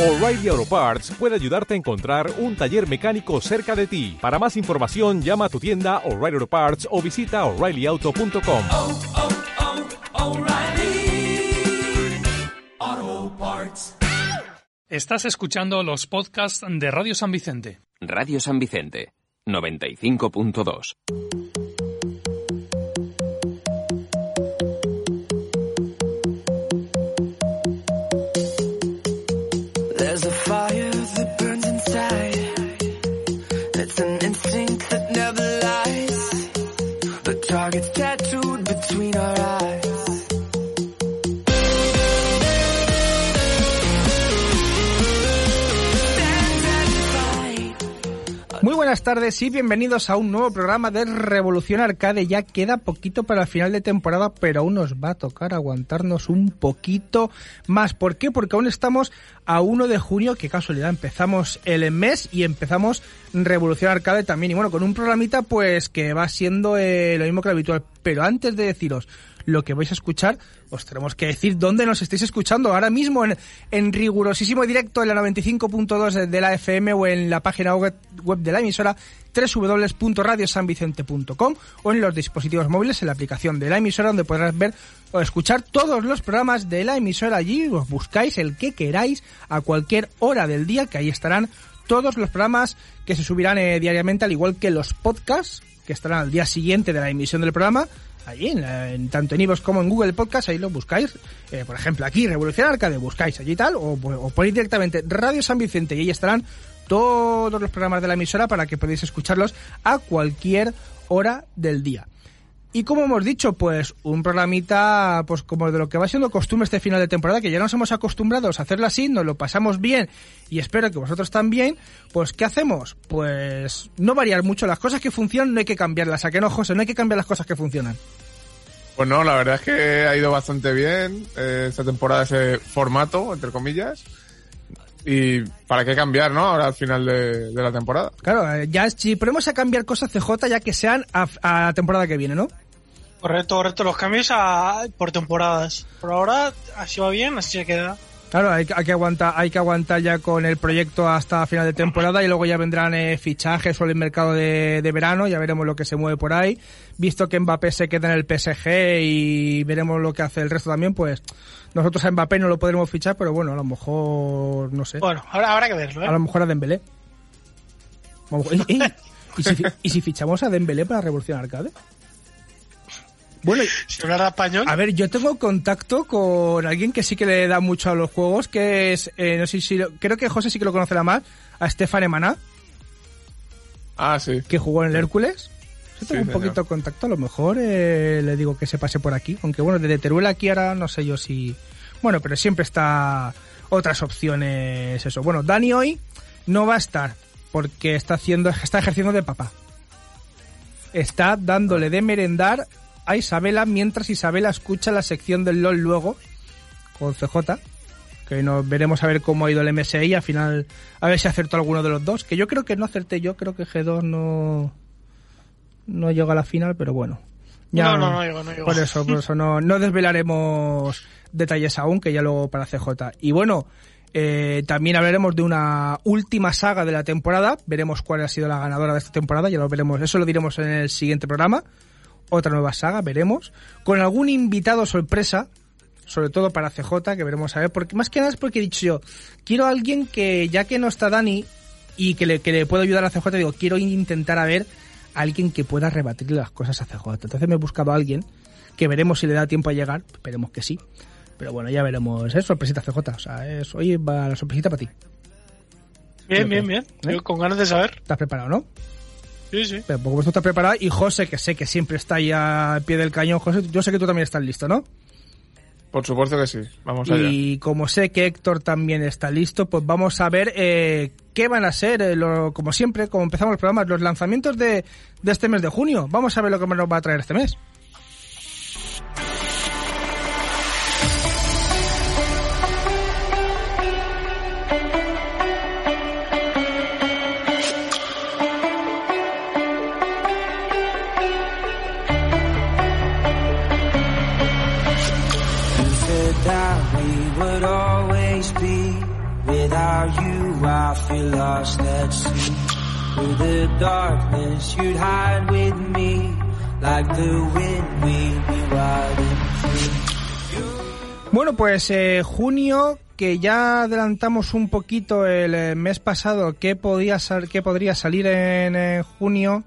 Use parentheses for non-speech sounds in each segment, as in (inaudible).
O'Reilly Auto Parts puede ayudarte a encontrar un taller mecánico cerca de ti. Para más información, llama a tu tienda O'Reilly Auto Parts o visita oreillyauto.com. oh, oh, Parts. Estás escuchando los podcasts de Radio San Vicente. Radio San Vicente, 95.2. target's tattooed buenas tardes y bienvenidos a un nuevo programa de Revolución Arcade. Ya queda poquito para el final de temporada, pero aún nos va a tocar aguantarnos un poquito más. ¿Por qué? Porque aún estamos a 1 de junio, qué casualidad, empezamos el mes y empezamos Revolución Arcade también. Y bueno, con un programita pues que va siendo eh, lo mismo que lo habitual. Pero antes de deciros lo que vais a escuchar, os tenemos que decir dónde nos estáis escuchando. Ahora mismo en, en rigurosísimo directo en la 95.2 de la FM o en la página web, web de la emisora www.radiosanvicente.com o en los dispositivos móviles en la aplicación de la emisora donde podrás ver o escuchar todos los programas de la emisora allí. Os buscáis el que queráis a cualquier hora del día que ahí estarán todos los programas que se subirán eh, diariamente al igual que los podcasts que estarán al día siguiente de la emisión del programa allí, en, tanto en iVoox como en Google Podcast, ahí lo buscáis. Eh, por ejemplo, aquí, Revolución Arcade, buscáis allí tal, o, o ponéis directamente Radio San Vicente y ahí estarán todos los programas de la emisora para que podáis escucharlos a cualquier hora del día. Y como hemos dicho, pues un programita, pues como de lo que va siendo costumbre este final de temporada, que ya nos hemos acostumbrado a hacerlo así, nos lo pasamos bien y espero que vosotros también, pues ¿qué hacemos? Pues no variar mucho, las cosas que funcionan no hay que cambiarlas, ¿a qué no, José? No hay que cambiar las cosas que funcionan. Pues no, la verdad es que ha ido bastante bien eh, esta temporada ese formato, entre comillas. Y para qué cambiar, ¿no? Ahora al final de, de la temporada. Claro, eh, ya si ponemos a cambiar cosas CJ ya que sean a, a la temporada que viene, ¿no? Correcto, correcto. Los cambios a, por temporadas. Por ahora así va bien, así se queda. Claro, hay, que- hay que aguantar, hay que aguantar ya con el proyecto hasta final de temporada y luego ya vendrán eh, fichajes o el mercado de, de verano, ya veremos lo que se mueve por ahí. Visto que Mbappé se queda en el PSG y veremos lo que hace el resto también, pues nosotros a Mbappé no lo podremos fichar, pero bueno, a lo mejor, no sé, Bueno, ahora habrá que verlo, ¿eh? a lo mejor a Dembélé. (laughs) ¿Y, si, fi- ¿Y si fichamos a Dembélé para Revolución Arcade? Bueno, Si hablara español, a ver, yo tengo contacto con alguien que sí que le da mucho a los juegos, que es, eh, no sé si, lo- creo que José sí que lo conocerá más, a Stefan Emaná, Ah, sí. que jugó en el Hércules. Yo tengo Sí, un poquito de contacto, a lo mejor eh, le digo que se pase por aquí, aunque bueno, desde Teruel aquí ahora no sé yo si... Bueno, pero siempre está otras opciones, eso. Bueno, Dani hoy no va a estar, porque está haciendo, está ejerciendo de papá. Está dándole de merendar a Isabela mientras Isabela escucha la sección del LOL luego con CJ. Que nos veremos a ver cómo ha ido el MSI. Al final, a ver si acertó alguno de los dos. Que yo creo que no acerté yo. Creo que G2 no, no llegó a la final, pero bueno. No, no, no llegó, no llegó. Por eso, por eso no, no desvelaremos detalles aún, que ya luego para CJ. Y bueno, eh, también hablaremos de una última saga de la temporada. Veremos cuál ha sido la ganadora de esta temporada. Ya lo veremos. Eso lo diremos en el siguiente programa. Otra nueva saga, veremos. Con algún invitado sorpresa. Sobre todo para CJ, que veremos a ver. Porque más que nada es porque he dicho yo, quiero a alguien que, ya que no está Dani, y que le, que le pueda ayudar a CJ, digo, quiero intentar a ver alguien que pueda rebatirle las cosas a CJ. Entonces me he buscado a alguien que veremos si le da tiempo a llegar, esperemos que sí. Pero bueno, ya veremos. Es sorpresita CJ, o sea, es, hoy va la sorpresita para ti. bien, ¿sí o bien, bien. ¿Eh? Yo con ganas de saber. ¿Estás preparado, no? Sí, sí. Pero por supuesto estás preparado. Y José, que sé que siempre está ahí al pie del cañón. José, yo sé que tú también estás listo, ¿no? Por supuesto que sí. Vamos allá. Y como sé que Héctor también está listo, pues vamos a ver eh, qué van a ser, eh, lo- como siempre, como empezamos los programas, los lanzamientos de, de este mes de junio. Vamos a ver lo que nos va a traer este mes. Without you, I feel lost at sea. Through the darkness, you'd hide with me. Like the wind, we'd be wild and free. Bueno, pues eh, junio, que ya adelantamos un poquito el eh, mes pasado que, podía sal- que podría salir en junio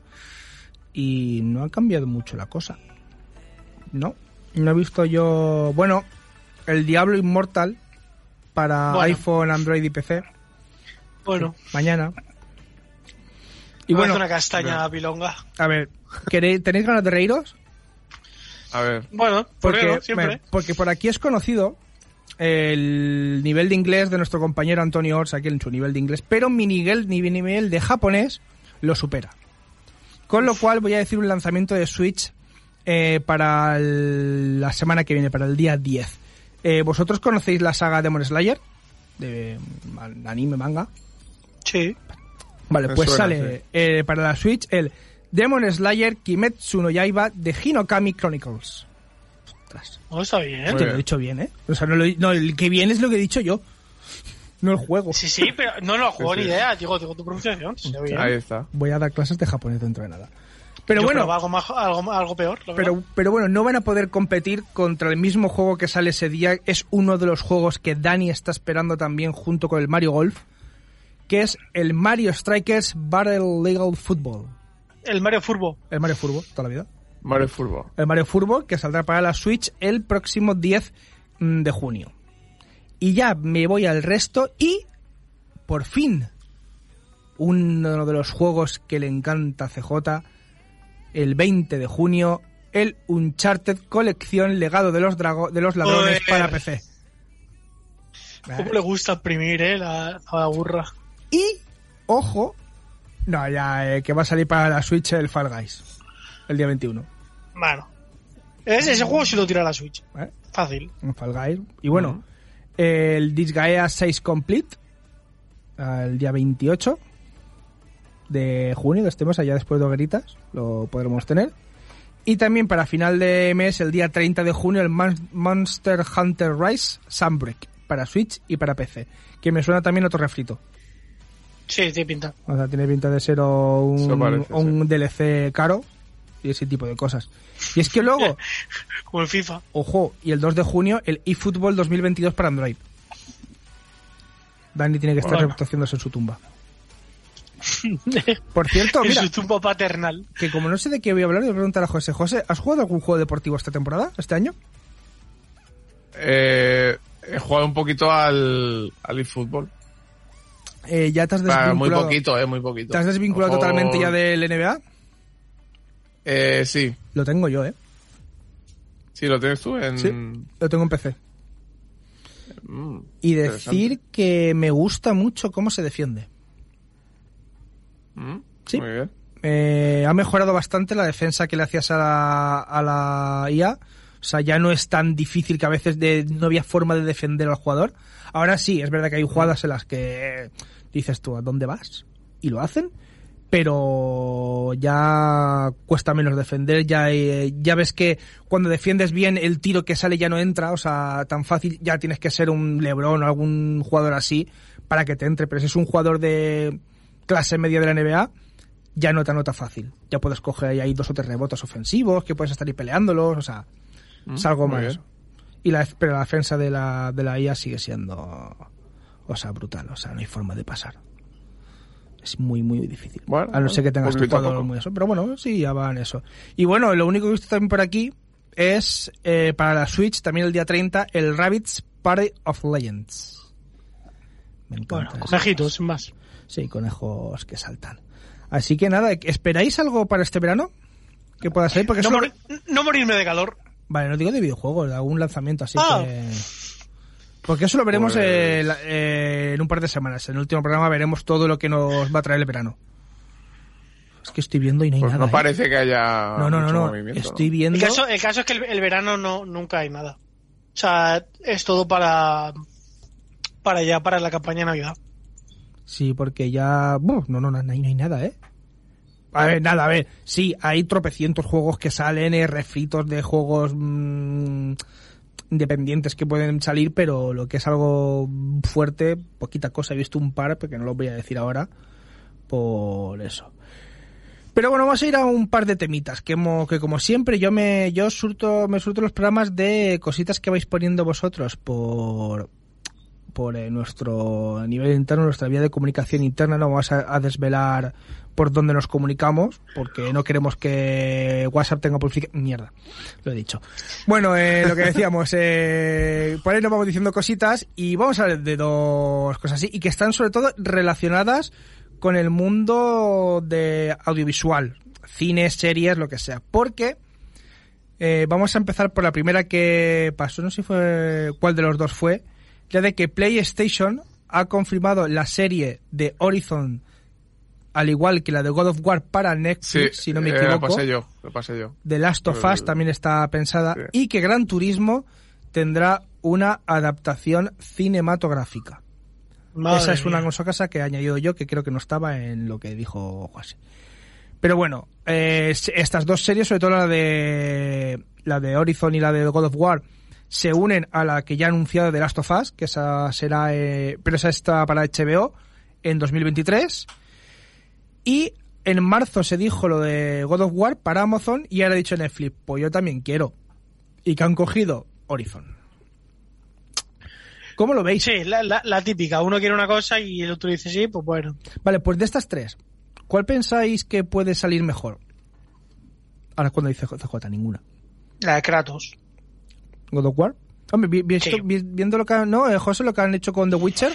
y no ha cambiado mucho la cosa. No, no he visto yo... Bueno, el Diablo Inmortal para Bueno. iPhone, Android y PC Bueno, mañana. Y bueno, una castaña bilonga. a ver, ¿queréis, ¿tenéis ganas de reíros? A ver. Bueno, ¿por qué Porque, no? Siempre. bueno, porque por aquí es conocido el nivel de inglés de nuestro compañero Antonio Ors, aquí en su nivel de inglés, pero mi nivel, mi nivel de japonés lo supera. Con lo cual voy a decir un lanzamiento de Switch eh, para el- la semana que viene, para el día 10. Eh, ¿Vosotros conocéis la saga Demon Slayer? De anime, manga. Sí. Vale, Me pues suena, sale sí. eh, para la Switch el Demon Slayer Kimetsu no Yaiba de Hinokami Chronicles. Ostras. No, está bien. Te lo he dicho bien, ¿eh? O sea, no, lo no, el que viene es lo que he dicho yo. (laughs) No el juego. Sí, sí, pero no lo juego Sí, ni idea. Digo, digo tu pronunciación. Ahí está. Voy a dar clases de japonés dentro de nada. Pero Yo bueno, algo, más- algo, algo peor. la pero, pero bueno, no van a poder competir contra el mismo juego que sale ese día. Es uno de los juegos que Dani está esperando también junto con el Mario Golf, que es el Mario Strikers Battle Legal Football. El Mario Furbo. El Mario Furbo, toda la vida. Mario Furbo. el Mario Furbo, que saldrá para la Switch el próximo 10 mm, de junio. Y ya me voy al resto y, por fin, uno de los juegos que le encanta a CJ, el 20 de junio, el Uncharted Colección Legado de los, Drago- de los Ladrones para PC. ¿Cómo le gusta exprimir, eh? La, la burra. Y, ojo, no, ya, eh, que va a salir para la Switch el Fall Guys, el día 21. Bueno. Ese, ese juego sí lo tira a la Switch. ¿eh? Fácil. un Fall Guys. Y bueno, el Disgaea 6 Complete, el día 28 de junio, que estemos allá después de hogueritas, lo podremos tener. Y también para final de mes, el día 30 de junio, el Mon- Monster Hunter Rise Sunbreak, para Switch y para PC. Que me suena también otro refrito. Sí, tiene pinta. O sea, tiene pinta de ser un, parece, un DLC caro y ese tipo de cosas. Y es que luego, (laughs) Como el FIFA. Ojo, y el 2 de junio el eFootball 2022 para Android. Dani tiene que estar Bueno. en su tumba. Por cierto, (laughs) en mira, su tumba paternal. que como no sé de qué voy a hablar, voy a preguntar a José. José, ¿has jugado algún juego deportivo esta temporada, este año? Eh, he jugado un poquito al, al eFootball. Eh, ¿Ya te has Ah, muy desvinculado? poquito, eh, muy poquito. ¿Te has desvinculado Ojo, totalmente ya del NBA? Eh, sí. Lo tengo yo, ¿eh? Sí, lo tienes tú en... Sí. Lo tengo en PC. Mm, Y decir que me gusta mucho cómo se defiende. Mm, Sí. Muy bien. Eh, ha mejorado bastante la defensa que le hacías a la, a la IA. O sea, ya no es tan difícil que a veces de, no había forma de defender al jugador. Ahora sí, es verdad que hay jugadas en las que dices tú, ¿a dónde vas? Y lo hacen. Pero ya cuesta menos defender, ya, eh, ya ves que cuando defiendes bien el tiro que sale ya no entra, o sea, tan fácil ya tienes que ser un Lebron o algún jugador así para que te entre, pero si es un jugador de clase media de la NBA, ya no te anota fácil. Ya puedes coger ahí, hay dos o tres rebotes ofensivos que puedes estar ahí peleándolos, o sea, es algo Mm, más. bien. Y la, pero la defensa de la, de la IA sigue siendo, o sea, brutal, o sea, no hay forma de pasar. Es muy, muy difícil. Bueno, a no ser que tengas jugador poco. muy eso. Pero bueno, sí, ya va en eso. Y bueno, lo único que he visto también por aquí es eh, para la Switch, también el día 30, el Rabbids Party of Legends. Me encanta. Bueno, conejitos, más. Sí, conejos que saltan. Así que nada, ¿esperáis algo para este verano? Que pueda salir, porque No, mori- no morirme de calor. Vale, no digo de videojuegos, de algún lanzamiento así Ah. que... Porque eso lo veremos Pues- eh, la- eh, en un par de semanas. En el último programa veremos todo lo que nos va a traer el verano. Es que estoy viendo y no hay Pues nada. no ¿eh? parece que haya No, no, no, mucho no. movimiento, ¿no? Estoy viendo... El caso, el caso es que el, el verano no nunca hay nada. O sea, es todo para para ya para la campaña de Navidad. Sí, porque ya... Buf, no, no, no, hay, no hay nada, ¿eh? A ver, nada, a ver. Sí, hay tropecientos juegos que salen, eh, refritos de juegos mm, independientes que pueden salir, pero lo que es algo fuerte, poquita cosa. He visto un par, porque no lo voy a decir ahora, por eso. Pero bueno, vamos a ir a un par de temitas que, que como siempre yo me yo surto me surto los programas de cositas que vais poniendo vosotros por por eh, nuestro nivel interno, nuestra vía de comunicación interna, no vamos a, desvelar por dónde nos comunicamos, porque no queremos que WhatsApp tenga publificación. Mierda, lo he dicho. Bueno, eh, lo que decíamos, eh, por ahí nos vamos diciendo cositas y vamos a hablar de dos cosas así, y que están sobre todo relacionadas con el mundo de audiovisual, cines, series, lo que sea. Porque eh, vamos a empezar por la primera que pasó, no sé si fue cuál de los dos fue, ya de que PlayStation ha confirmado la serie de Horizon, al igual que la de God of War para Sí, Netflix, si no me eh, equivoco. Lo pasé yo, lo pasé yo. The Last of Us Eh, también está pensada sí. y que Gran Turismo tendrá una adaptación cinematográfica. Madre Esa es una cosa que he añadido yo que creo que no estaba en lo que dijo Juanse. Pero bueno, eh, estas dos series, sobre todo la de la de Horizon y la de God of War, se unen a la que ya ha anunciado de Last of Us, que esa será, eh, pero esa está para HBO en 2023. Y en marzo se dijo lo de God of War para Amazon y ahora ha dicho Netflix, pues yo también quiero. Y que han cogido Horizon. ¿Cómo lo veis? Sí, la, la, la típica. Uno quiere una cosa y el otro dice sí, pues bueno. Vale, pues de estas tres, ¿cuál pensáis que puede salir mejor? Ahora cuando dice CJ, ninguna. La de Kratos. ¿God of War? Hombre, vi- vi- Sí. esto- vi- viendo lo que han, no, eh, José, lo que han hecho con The Witcher,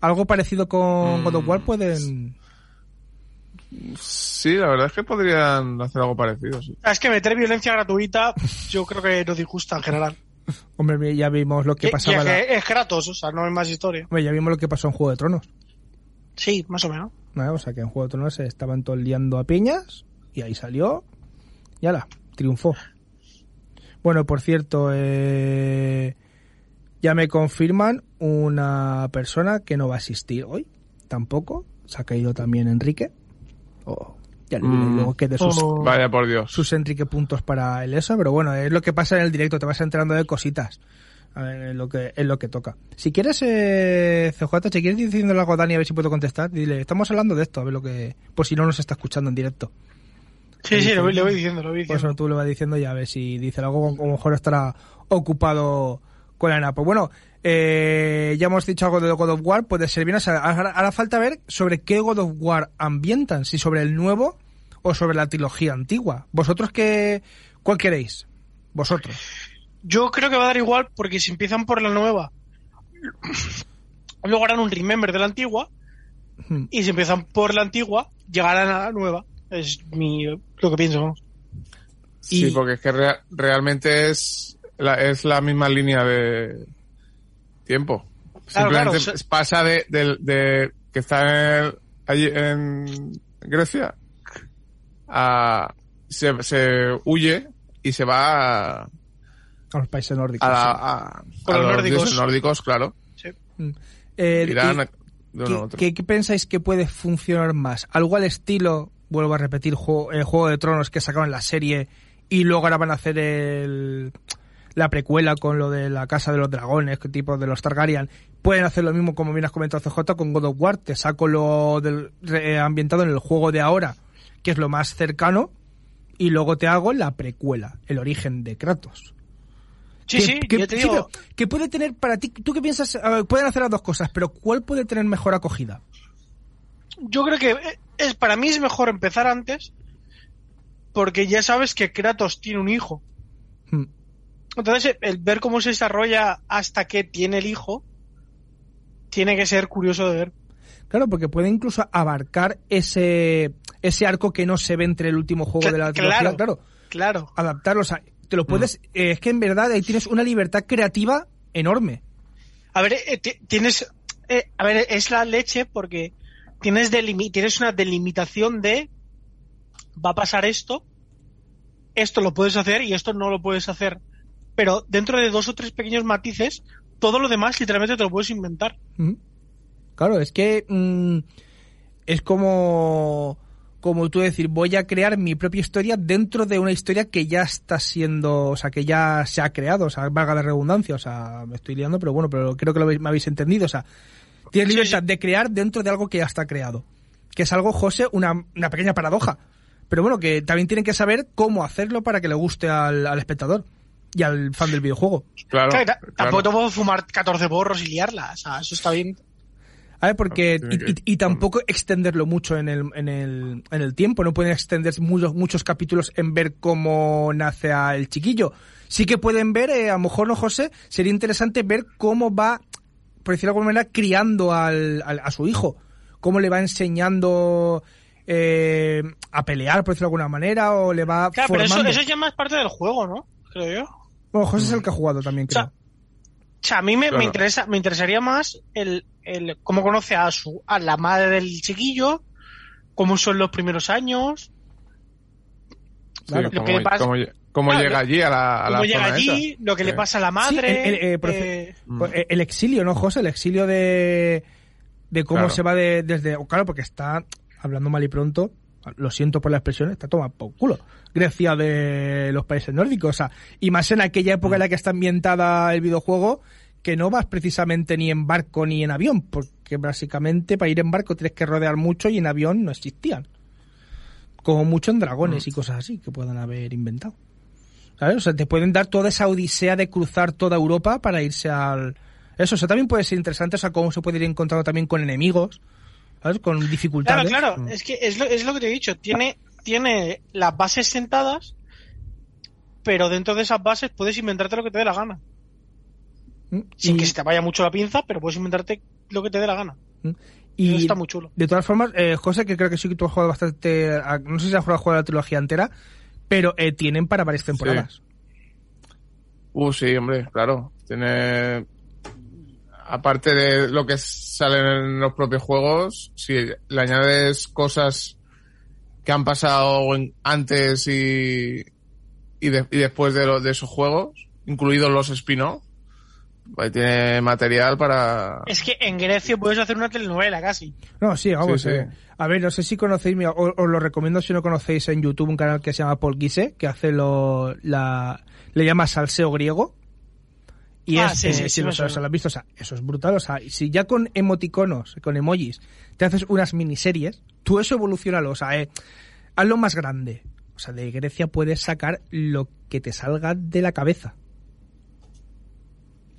algo parecido con Mm. God of War pueden... Sí, la verdad es que podrían hacer algo parecido, sí. Es que meter violencia gratuita, yo creo que nos disgusta en general. (laughs) Hombre, ya vimos lo que Y- y pasaba... es, la- que es Kratos, o sea, no hay más historia. Hombre, ya vimos lo que pasó en Juego de Tronos. Sí, más o menos. ¿no? O sea, que en Juego de Tronos se estaban todos liando a piñas y ahí salió y ala, triunfó. Bueno, por cierto, eh, ya me confirman una persona que no va a asistir hoy, tampoco. Se ha caído también Enrique. Oh, ya Mm. luego que de sus, Oh. Vaya por Dios. sus Enrique puntos para el eso, pero bueno, es lo que pasa en el directo, te vas enterando de cositas. A ver, es lo que, es lo que toca. Si quieres, eh, CJ, si quieres diciéndole algo a Dani a ver si puedo contestar, dile, estamos hablando de esto, a ver lo que, por si no nos está escuchando en directo. Sí, sí, lo, voy- diciendo, lo voy Por diciendo. eso tú le vas diciendo y a ver si dice algo, a lo mejor estará ocupado con la Pues bueno, eh, ya hemos dicho algo de God of War, puede ser bien. O sea, ahora, ahora falta ver sobre qué God of War ambientan, si sobre el nuevo o sobre la trilogía antigua. ¿Vosotros qué, cuál queréis? Vosotros. Yo creo que va a dar igual porque si empiezan por la nueva, luego harán un remember de la antigua Hmm. y si empiezan por la antigua, llegarán a la nueva. Es mi, lo que pienso. Sí, Y- porque es que rea- realmente es la, es la misma línea de tiempo. Claro, Simplemente claro, pasa de, de- de que está en, allí en Grecia a se, se huye y se va a, A los países nórdicos. a, la- sí. a- Con a los los nórdicos. claro. Mm. Eh, Irán y- a- de uno a ¿Qué, otro. qué- qué pensáis que puede funcionar más? ¿Algo al estilo, vuelvo a repetir, juego, eh, Juego de Tronos que sacaban la serie y luego ahora van a hacer el, la precuela con lo de la Casa de los Dragones, que tipo de los Targaryen? Pueden hacer lo mismo, como bien has comentado CJ, con God of War. Te saco lo del, re- ambientado en el juego de ahora, que es lo más cercano, y luego te hago la precuela, el origen de Kratos. Sí, que, sí, que- yo te sí, digo, pero que puede tener para ti, ¿tú qué piensas? Ver, pueden hacer las dos cosas, pero ¿cuál puede tener mejor acogida? Yo creo que es para mí es mejor empezar antes porque ya sabes que Kratos tiene un hijo. Hmm. Entonces, el ver cómo se desarrolla hasta que tiene el hijo tiene que ser curioso de ver. Claro, porque puede incluso abarcar ese, ese arco que no se ve entre el último juego de la claro. Claro, Claro. adaptarlo. O sea, te lo puedes. Mm. eh, es que en verdad ahí tienes una libertad creativa enorme. A ver, eh, ti- tienes. eh, a ver, es la leche porque tienes, tienes una delimitación de. Va a pasar esto. Esto lo puedes hacer y esto no lo puedes hacer. Pero dentro de dos o tres pequeños matices, todo lo demás literalmente te lo puedes inventar. Ujú. Claro, es que mm, es como como tú decir, voy a crear mi propia historia dentro de una historia que ya está siendo, o sea, que ya se ha creado, o sea, valga la redundancia, o sea, me estoy liando, pero bueno, pero creo que lo me habéis entendido, o sea, tienes libertad sí. de crear dentro de algo que ya está creado. Que es algo, José, una, una pequeña paradoja. Pero bueno, que también tienen que saber cómo hacerlo para que le guste al, al espectador y al fan del videojuego. Claro. Claro, ta- claro. Tampoco te puedo fumar 14 borros y liarla. O sea, eso está bien. A ver, porque. Y, que- y- y tampoco extenderlo mucho en el, en, el, en el tiempo. No pueden extender muchos, muchos capítulos en ver cómo nace a el chiquillo. Sí que pueden ver, eh, a lo mejor no, José, sería interesante ver cómo va, por decirlo de alguna manera, criando al, al- a su hijo. Cómo le va enseñando eh, a pelear, por decirlo de alguna manera, o le va Claro, pero formando. eso, eso ya más parte del juego, ¿no? Creo yo. Bueno, José es el que ha jugado también, O sea, creo. O sea, a mí me, Claro. me interesa, me interesaría más el, el cómo conoce a su, a la madre del chiquillo, cómo son los primeros años, Sí, Claro. Cómo, que le pasa- cómo cómo Claro, llega allí a la, a la cómo llega zona allí, esa. lo que le pasa a la madre. el- el, eh, profe- eh, Pues, el exilio, ¿no, José? El exilio de, de cómo Claro. se va de, desde... oh, Claro, porque está, hablando mal y pronto, lo siento por la expresión, está tomado por culo. Grecia de los países nórdicos, o sea, y más en aquella época en la que está ambientada el videojuego, que no vas precisamente ni en barco ni en avión, porque básicamente para ir en barco tienes que rodear mucho y en avión no existían. Como mucho en dragones y cosas así que puedan haber inventado. ¿Sabes? O sea, te pueden dar toda esa odisea de cruzar toda Europa para irse al... Eso, o sea, también puede ser interesante, o sea, cómo se puede ir encontrando también con enemigos, ¿sabes? Con Claro, dificultades. claro, Mm. es que es lo, es lo que te he dicho, tiene, tiene las bases sentadas, pero dentro de esas bases puedes inventarte lo que te dé la gana. Mm. Sin Y- que se te vaya mucho la pinza, pero puedes inventarte lo que te dé la gana. mm. Y eso está muy chulo. de todas formas, eh, José, que creo que sí que tú has jugado bastante, a- no sé si has jugado, jugado la trilogía entera, pero eh, tienen para varias temporadas. Uh, sí, hombre, claro. Tiene. Aparte de lo que sale en los propios juegos, si le añades cosas que han pasado en- antes y, y, de- y después de, lo- de esos juegos, incluidos los spin-off, tiene material para. Es que en Grecia puedes hacer una telenovela casi. No, sí, vamos. Sí, sí. eh, a ver, no sé si conocéis, mira, os, os lo recomiendo si no conocéis en YouTube un canal que se llama Paul Guise, que hace lo, la, le llama salseo griego. Y Ah, es, sí, eh, sí, si sí lo, si lo has visto, o sea, eso es brutal. O sea, si ya con emoticonos, con emojis, te haces unas miniseries, tú eso evolucionalo, o sea, eh, hazlo más grande. O sea, de Grecia puedes sacar lo que te salga de la cabeza.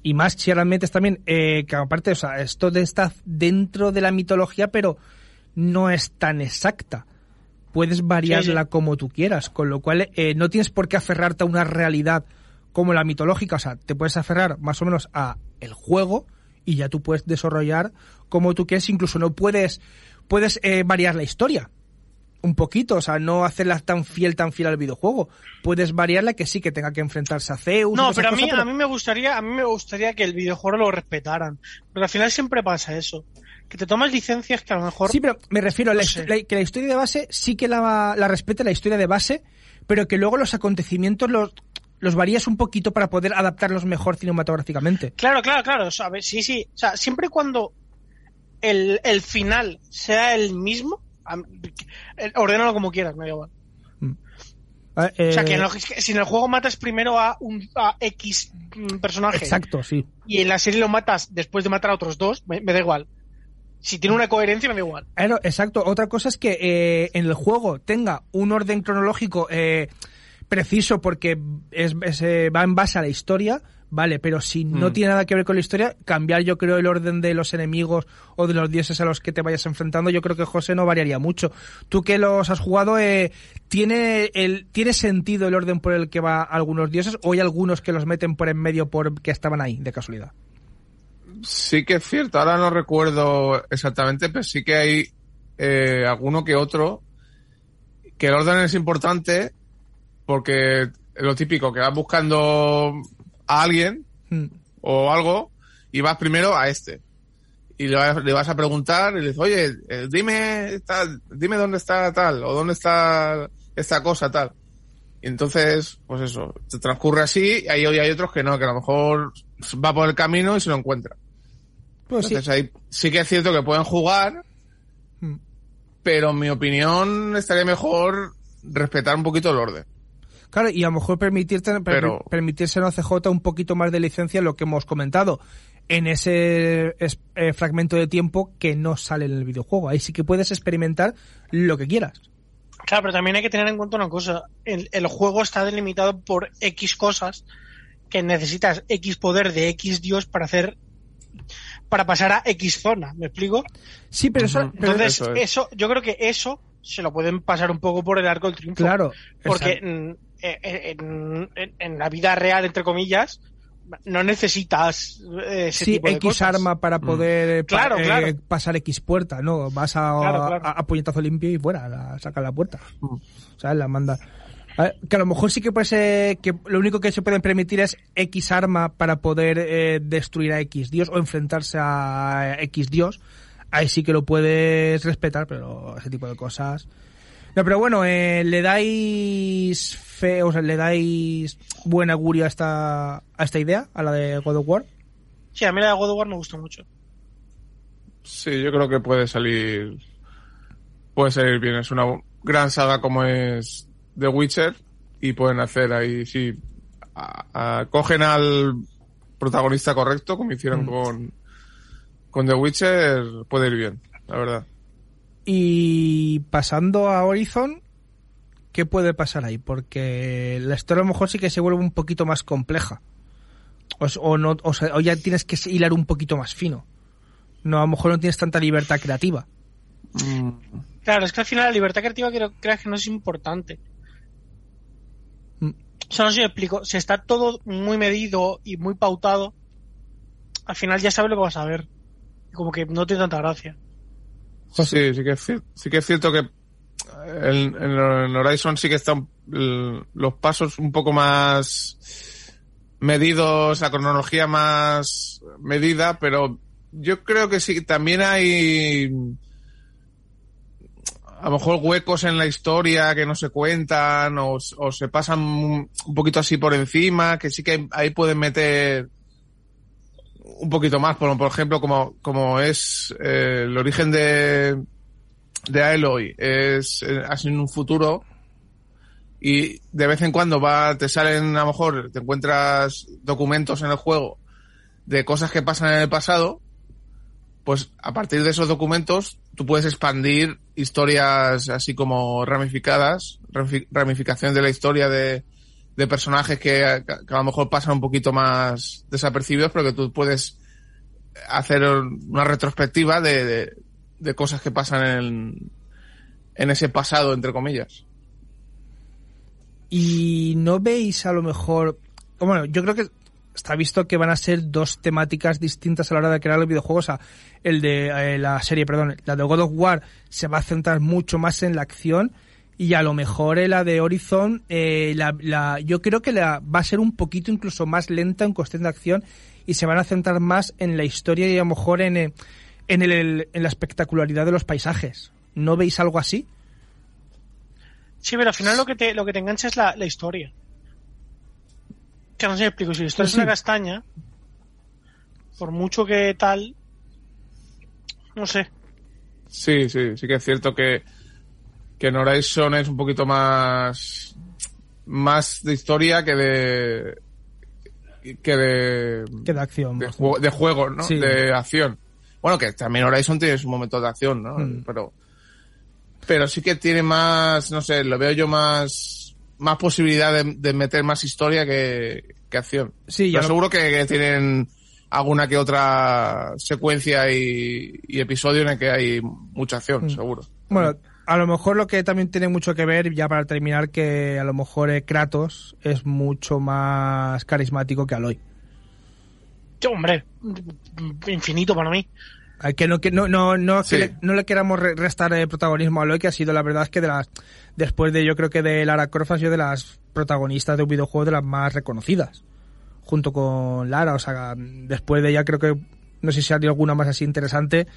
Y más si metes también, eh, que aparte, o sea, esto de está dentro de la mitología, pero no es tan exacta. Puedes variarla Sí, sí. como tú quieras, con lo cual eh, no tienes por qué aferrarte a una realidad como la mitológica, o sea, te puedes aferrar más o menos a el juego y ya tú puedes desarrollar como tú quieres, incluso no puedes, puedes eh, variar la historia un poquito, o sea, no hacerla tan fiel, tan fiel al videojuego. Puedes variarla que sí, que tenga que enfrentarse a Zeus. No, pero a mí, cosas, a mí me gustaría, a mí me gustaría que el videojuego lo respetaran. Porque al final siempre pasa eso. Que te tomas licencias que a lo mejor. Sí, pero me refiero a la, que la historia de base sí que la, la respete la historia de base, pero que luego los acontecimientos los, los varías un poquito para poder adaptarlos mejor cinematográficamente. Claro, claro, claro. ¿sabes? Sí, sí. O sea, siempre y cuando el, el final sea el mismo, ordénalo como quieras, me da igual. Ah, O sea, eh, que, en lo- que si en el juego matas primero a un a X mm, personaje Exacto, sí. y en la serie lo matas después de matar a otros dos, me, me da igual. Si tiene una coherencia, me da igual. Claro, exacto. Otra cosa es que eh, en el juego tenga un orden cronológico eh, preciso porque es, es, eh, va en base a la historia, vale, pero si no Mm. tiene nada que ver con la historia, cambiar yo creo el orden de los enemigos o de los dioses a los que te vayas enfrentando, yo creo que José no variaría mucho. Tú que los has jugado, eh, ¿tiene, el, ¿tiene sentido el orden por el que va algunos dioses o hay algunos que los meten por en medio porque estaban ahí, de casualidad? Sí que es cierto, ahora no recuerdo exactamente, pero sí que hay eh, alguno que otro que el orden es importante porque lo típico, que vas buscando a alguien Mm. o algo y vas primero a este. Y le vas, le vas a preguntar y le dices, oye, eh, dime, tal, dime dónde está tal o dónde está esta cosa tal. Y entonces, pues eso, se transcurre así y hay, hay otros que no, que a lo mejor va por el camino y se lo encuentra. Pues sí. Entonces ahí sí que es cierto que pueden jugar, Mm. pero en mi opinión estaría mejor respetar un poquito el orden. Claro, y a lo mejor permitirte, per- Pero- permitirse en OCJ un poquito más de licencia lo que hemos comentado en ese es- eh, fragmento de tiempo que no sale en el videojuego. Ahí sí que puedes experimentar lo que quieras. Claro, pero también hay que tener en cuenta una cosa. El, el juego está delimitado por X cosas que necesitas X poder de X dios para hacer para pasar a X zona, ¿me explico? Sí, pero eso, pero- Entonces, Eso eso, es. yo creo que eso se lo pueden pasar un poco por el arco del triunfo. claro, Porque exacto. Mm, eh, eh, en, en- en la vida real, entre comillas, no necesitas eh, ese sí, tipo de X cosas. arma para poder eh, pa- Claro, eh, pasar X puerta, ¿no? Vas a, Claro, claro. a, a puñetazo limpio y fuera, la, saca la puerta. Mm. ¿Sabes? La manda. A que a lo mejor sí que puede ser que lo único que se pueden permitir es X arma para poder eh, destruir a X dios o enfrentarse a X dios. Ahí sí que lo puedes respetar, pero ese tipo de cosas. No, pero bueno, eh, le dais fe, o sea, le dais buen augurio a esta, a esta idea, a la de God of War. Sí, a mí la de God of War me gusta mucho. Sí, yo creo que puede salir. Puede salir bien. Es una gran saga como es The Witcher. Y pueden hacer ahí, sí. a- a- cogen al protagonista correcto, como hicieron Mm. con, con The Witcher. Puede ir bien, la verdad. Y pasando a Horizon, ¿qué puede pasar ahí? Porque la historia a lo mejor sí que se vuelve un poquito más compleja. O, s- o no, o, sea, o ya tienes que hilar un poquito más fino. No, a lo mejor no tienes tanta libertad creativa. Mm, Claro, es que al final la libertad creativa creo, creo que no es importante. Mm. O sea, no sé si me explico. Si está todo muy medido y muy pautado, al final ya sabes lo que vas a ver. Como que no tiene tanta gracia. Sí, sí que, es sí que es cierto que en, en- Horizon sí que están los pasos un poco más medidos, la cronología más medida, pero yo creo que sí, también hay a lo mejor huecos en la historia que no se cuentan o, se pasan un poquito así por encima, que sí que ahí pueden meter un poquito más, por, por ejemplo, como, como es eh, el origen de, de Aloy, es eh, así en un futuro y de vez en cuando va, te salen a lo mejor, te encuentras documentos en el juego de cosas que pasan en el pasado, pues a partir de esos documentos tú puedes expandir historias así como ramificadas, ramifi- ramificación de la historia de, de personajes que, a lo mejor pasan un poquito más desapercibidos, pero que tú puedes hacer una retrospectiva de, de cosas que pasan en, en ese pasado, entre comillas. Y no veis a lo mejor. Bueno, yo creo que está visto que van a ser dos temáticas distintas a la hora de crear los videojuegos. O sea, el de eh, la serie, perdón, la de God of War se va a centrar mucho más en la acción. Y a lo mejor eh, la de Horizon, eh, la, la- yo creo que la, va a ser un poquito incluso más lenta en cuestión de acción y se van a centrar más en la historia y a lo mejor en, eh, en, el, en la espectacularidad de los paisajes. ¿No veis algo así? Sí, pero al final lo que te, lo que te engancha es la, la historia. Que no sé si me explico. Si la historia Sí, es una castaña, por mucho que tal, no sé. Sí, sí, sí que es cierto que, que en Horizon es un poquito más, más de historia que de, que de, Que de acción. de, juego, de juego, ¿no? Sí. De acción. Bueno, que también Horizon tiene su momento de acción, ¿no? Mm. Pero, pero sí que tiene más, no sé, lo veo yo más, más posibilidad de, de meter más historia que, que acción. Sí, ya Pero no- seguro que, que tienen alguna que otra secuencia y, y episodio en el que hay mucha acción, Mm. seguro. Bueno, a lo mejor lo que también tiene mucho que ver, ya para terminar, que a lo mejor eh, Kratos es mucho más carismático que Aloy. Yo, hombre, infinito para mí. Que no, que no, no, no, Sí. que le, no le queramos re- restar eh, protagonismo a Aloy, que ha sido la verdad es que de las, después de yo creo que de Lara Croft ha sido de las protagonistas de un videojuego de las más reconocidas. Junto con Lara, o sea, después de ella creo que, no sé si salió alguna más así interesante,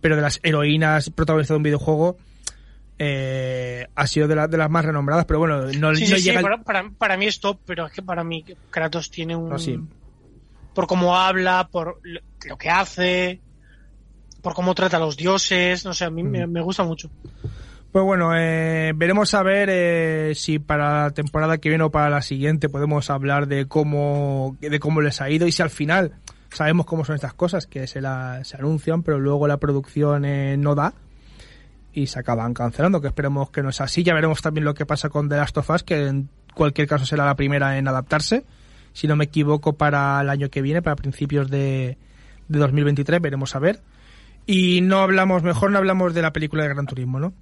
pero de las heroínas protagonistas de un videojuego, eh, ha sido de, la- de las más renombradas, pero bueno, no, Sí, no sí, llega para, para, para mí es top, pero es que para mí Kratos tiene un... Sí. Por cómo habla, por lo lo que hace, por cómo trata a los dioses, no sé, a mí me, Mm. me gusta mucho. Pues bueno, eh, veremos a ver eh, si para la temporada que viene o para la siguiente podemos hablar de cómo, de cómo les ha ido y si al final sabemos cómo son estas cosas, que se, la, se anuncian, pero luego la producción eh, no da y se acaban cancelando, que esperemos que no sea así. Ya veremos también lo que pasa con The Last of Us, que en cualquier caso será la primera en adaptarse. Si no me equivoco, para el año que viene, para principios de, de 2023, veremos a ver. Y no hablamos, mejor no hablamos de la película de Gran Turismo, ¿no?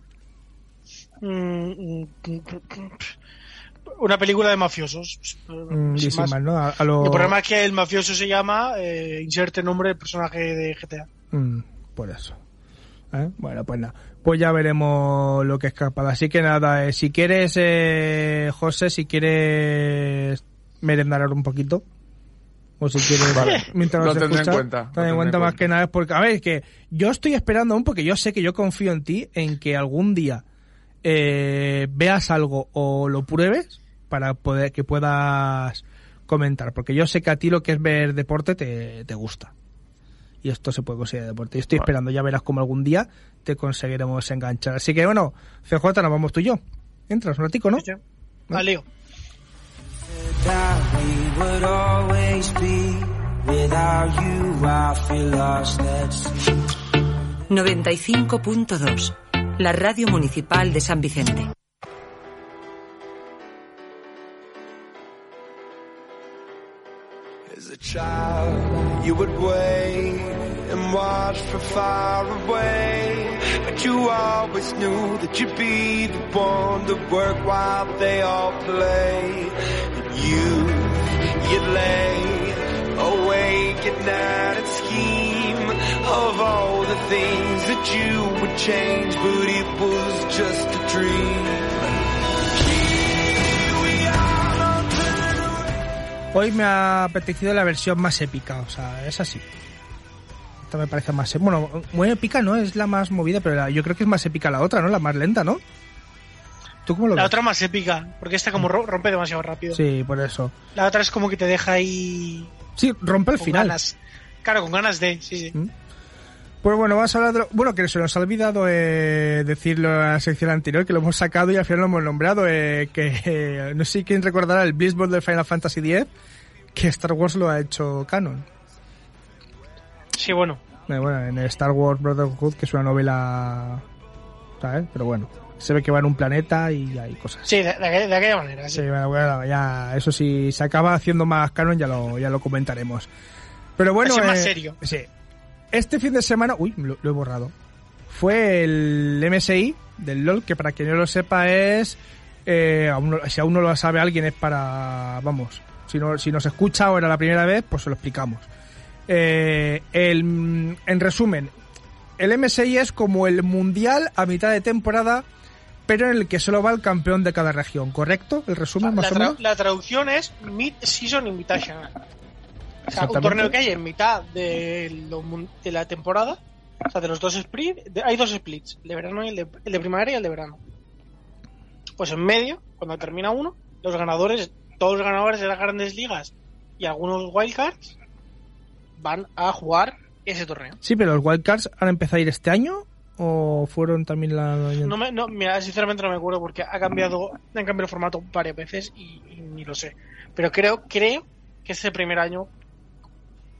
Mm, mm, Una película de mafiosos. Mm, sin más. ¿no? A, a lo- El problema es que el mafioso se llama eh, inserte nombre del personaje de GTA. Mm, por eso. ¿Eh? Bueno, pues nada. Pues ya veremos lo que es capaz. Así que nada, eh, si quieres, eh, José, si quieres merendar un poquito. O si quieres, Vale. mientras Lo nos en cuenta, lo ten en cuenta en más que nada, es porque, a ver, es que yo estoy esperando aún porque yo sé que yo confío en ti, en que algún día eh, veas algo o lo pruebes para poder que puedas comentar. Porque yo sé que a ti lo que es ver deporte te, te gusta y esto se puede considerar deporte. Y estoy esperando, ya verás cómo algún día te conseguiremos enganchar. Así que bueno, CJ, nos vamos tú y yo. Entras un ratico, ¿no? Sí, sí. Al lío. Would always be. Without you, I feel lost at sea. 95.2. La radio municipal de San Vicente. As a child, you would wait and watch from far away. But you always knew that you'd be the one to work while they all play. And you, Hoy me ha apetecido la versión más épica, o sea, es así. Esta me parece más... Bueno, muy épica no, es la más movida, pero yo creo que es más épica la otra, ¿no? La más lenta, ¿no? ¿Tú cómo lo La ves? otra más épica, porque esta como ro- rompe demasiado rápido. Sí, por eso. La otra es como que te deja ahí Sí, rompe el final. ganas. Claro, con ganas de, sí, sí. ¿Mm? Pues bueno, vamos a hablar de lo... Bueno, que se nos ha olvidado eh, decirlo en la sección anterior, que lo hemos sacado y al final lo hemos nombrado, eh, que eh, no sé quién recordará el Blizzball del Final Fantasy X, que Star Wars lo ha hecho canon. Sí, bueno. Eh, bueno, en Star Wars Brotherhood, que es una novela... ¿Sabes? Pero bueno, se ve que va en un planeta y hay cosas. Sí, de, de aquella- de aquella manera, sí. Sí, bueno, bueno, ya, eso sí, se acaba haciendo más canon, ya lo, ya lo comentaremos. Pero bueno, Así más eh, serio. Sí. Este fin de semana, uy, lo, lo he borrado. Fue el MSI del LOL, que para quien no lo sepa es, eh, aún no- si aún no lo sabe alguien es para, vamos, si, no, si nos escucha o era la primera vez, pues se lo explicamos. Eh, el, en resumen, el MSI es como el mundial a mitad de temporada, pero en el que solo va el campeón de cada región, ¿correcto? El resumen, más La, o menos. la traducción es Mid-Season Invitational. O sea, un torneo que hay en mitad de, lo mun- de la temporada. O sea, de los dos splits. hay dos splits, el de verano y el de, el de primavera y el de verano. Pues en medio, cuando termina uno, los ganadores, todos los ganadores de las grandes ligas y algunos wildcards van a jugar ese torneo. Sí, pero los wildcards han empezado a ir este año o fueron también la... No me, no, mira, sinceramente no me acuerdo porque ha cambiado, han cambiado el formato varias veces y, y ni lo sé. Pero creo, creo que ese primer año.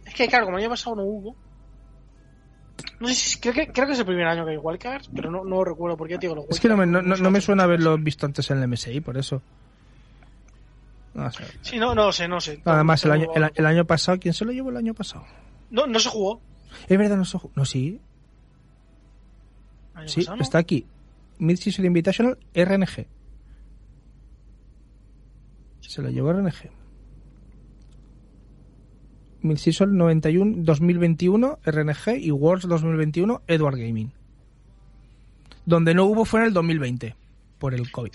Es que claro, como el año pasado no hubo. No sé si creo que, creo que es el primer año que hay wildcards, pero no, no recuerdo por qué te digo los Es que no me, no, no- no me suena haberlo visto antes en el MSI, por eso. No sé. Sí, no, no sé, no sé. Además, el año, el, el año pasado, ¿quién se lo llevó el año pasado? No, no se jugó. Es verdad, no se jugó. No, sí. Año Sí, pasado, ¿no? está aquí. Mid-Season Invitational RNG. Se lo llevó RNG. Mid-Season 91 2021 RNG y Worlds 2021 Edward Gaming. Donde no hubo fue en el 2020 por el COVID.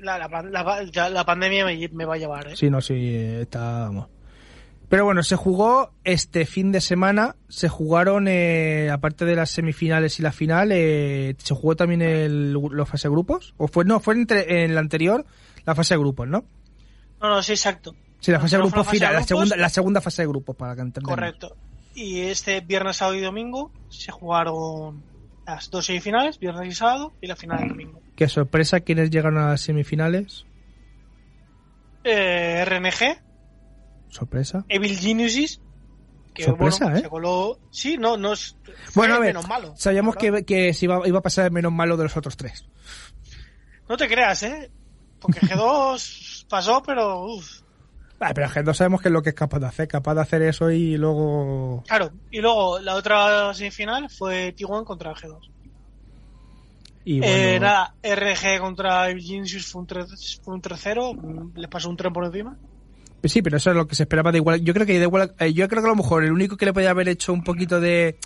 La, la, pan- la, la- la pandemia me, me va a llevar, ¿eh? Sí, no, sí, está. vamos. Pero bueno, se jugó este fin de semana. Se jugaron, eh, aparte de las semifinales y la final, eh, se jugó también el, los fase grupos. O fue, no, fue entre, en la anterior la fase de grupos, ¿no? No, no, sí, exacto. Sí, la fase de No, grupos final, la segunda, la segunda fase de grupos, para que entendamos. Correcto. Y este viernes, sábado y domingo se jugaron las dos semifinales, viernes y sábado, y la final el domingo. Qué sorpresa, ¿quiénes llegan a las semifinales? Eh, RNG, Sorpresa. Evil Geniuses. Que, Sorpresa, bueno, ¿eh? se coló... Sí, no, no es... Bueno, a ver, menos malo. sabíamos verdad. que, que se iba, iba a pasar el menos malo de los otros tres. No te creas, ¿eh? Porque G2 (laughs) pasó, pero... uf. Ah, pero G2 sabemos que es lo que es capaz de hacer, capaz de hacer eso y luego... Claro, y luego la otra semifinal fue T1 contra G2. Y Eh, bueno, nada, RG contra Evil Geniuses fue un 3 fue un 3-0, mm, les pasó un tren por encima. Sí, pero eso es lo que se esperaba de igual. Yo creo que de igual, eh, yo creo que a lo mejor el único que le podía haber hecho un poquito de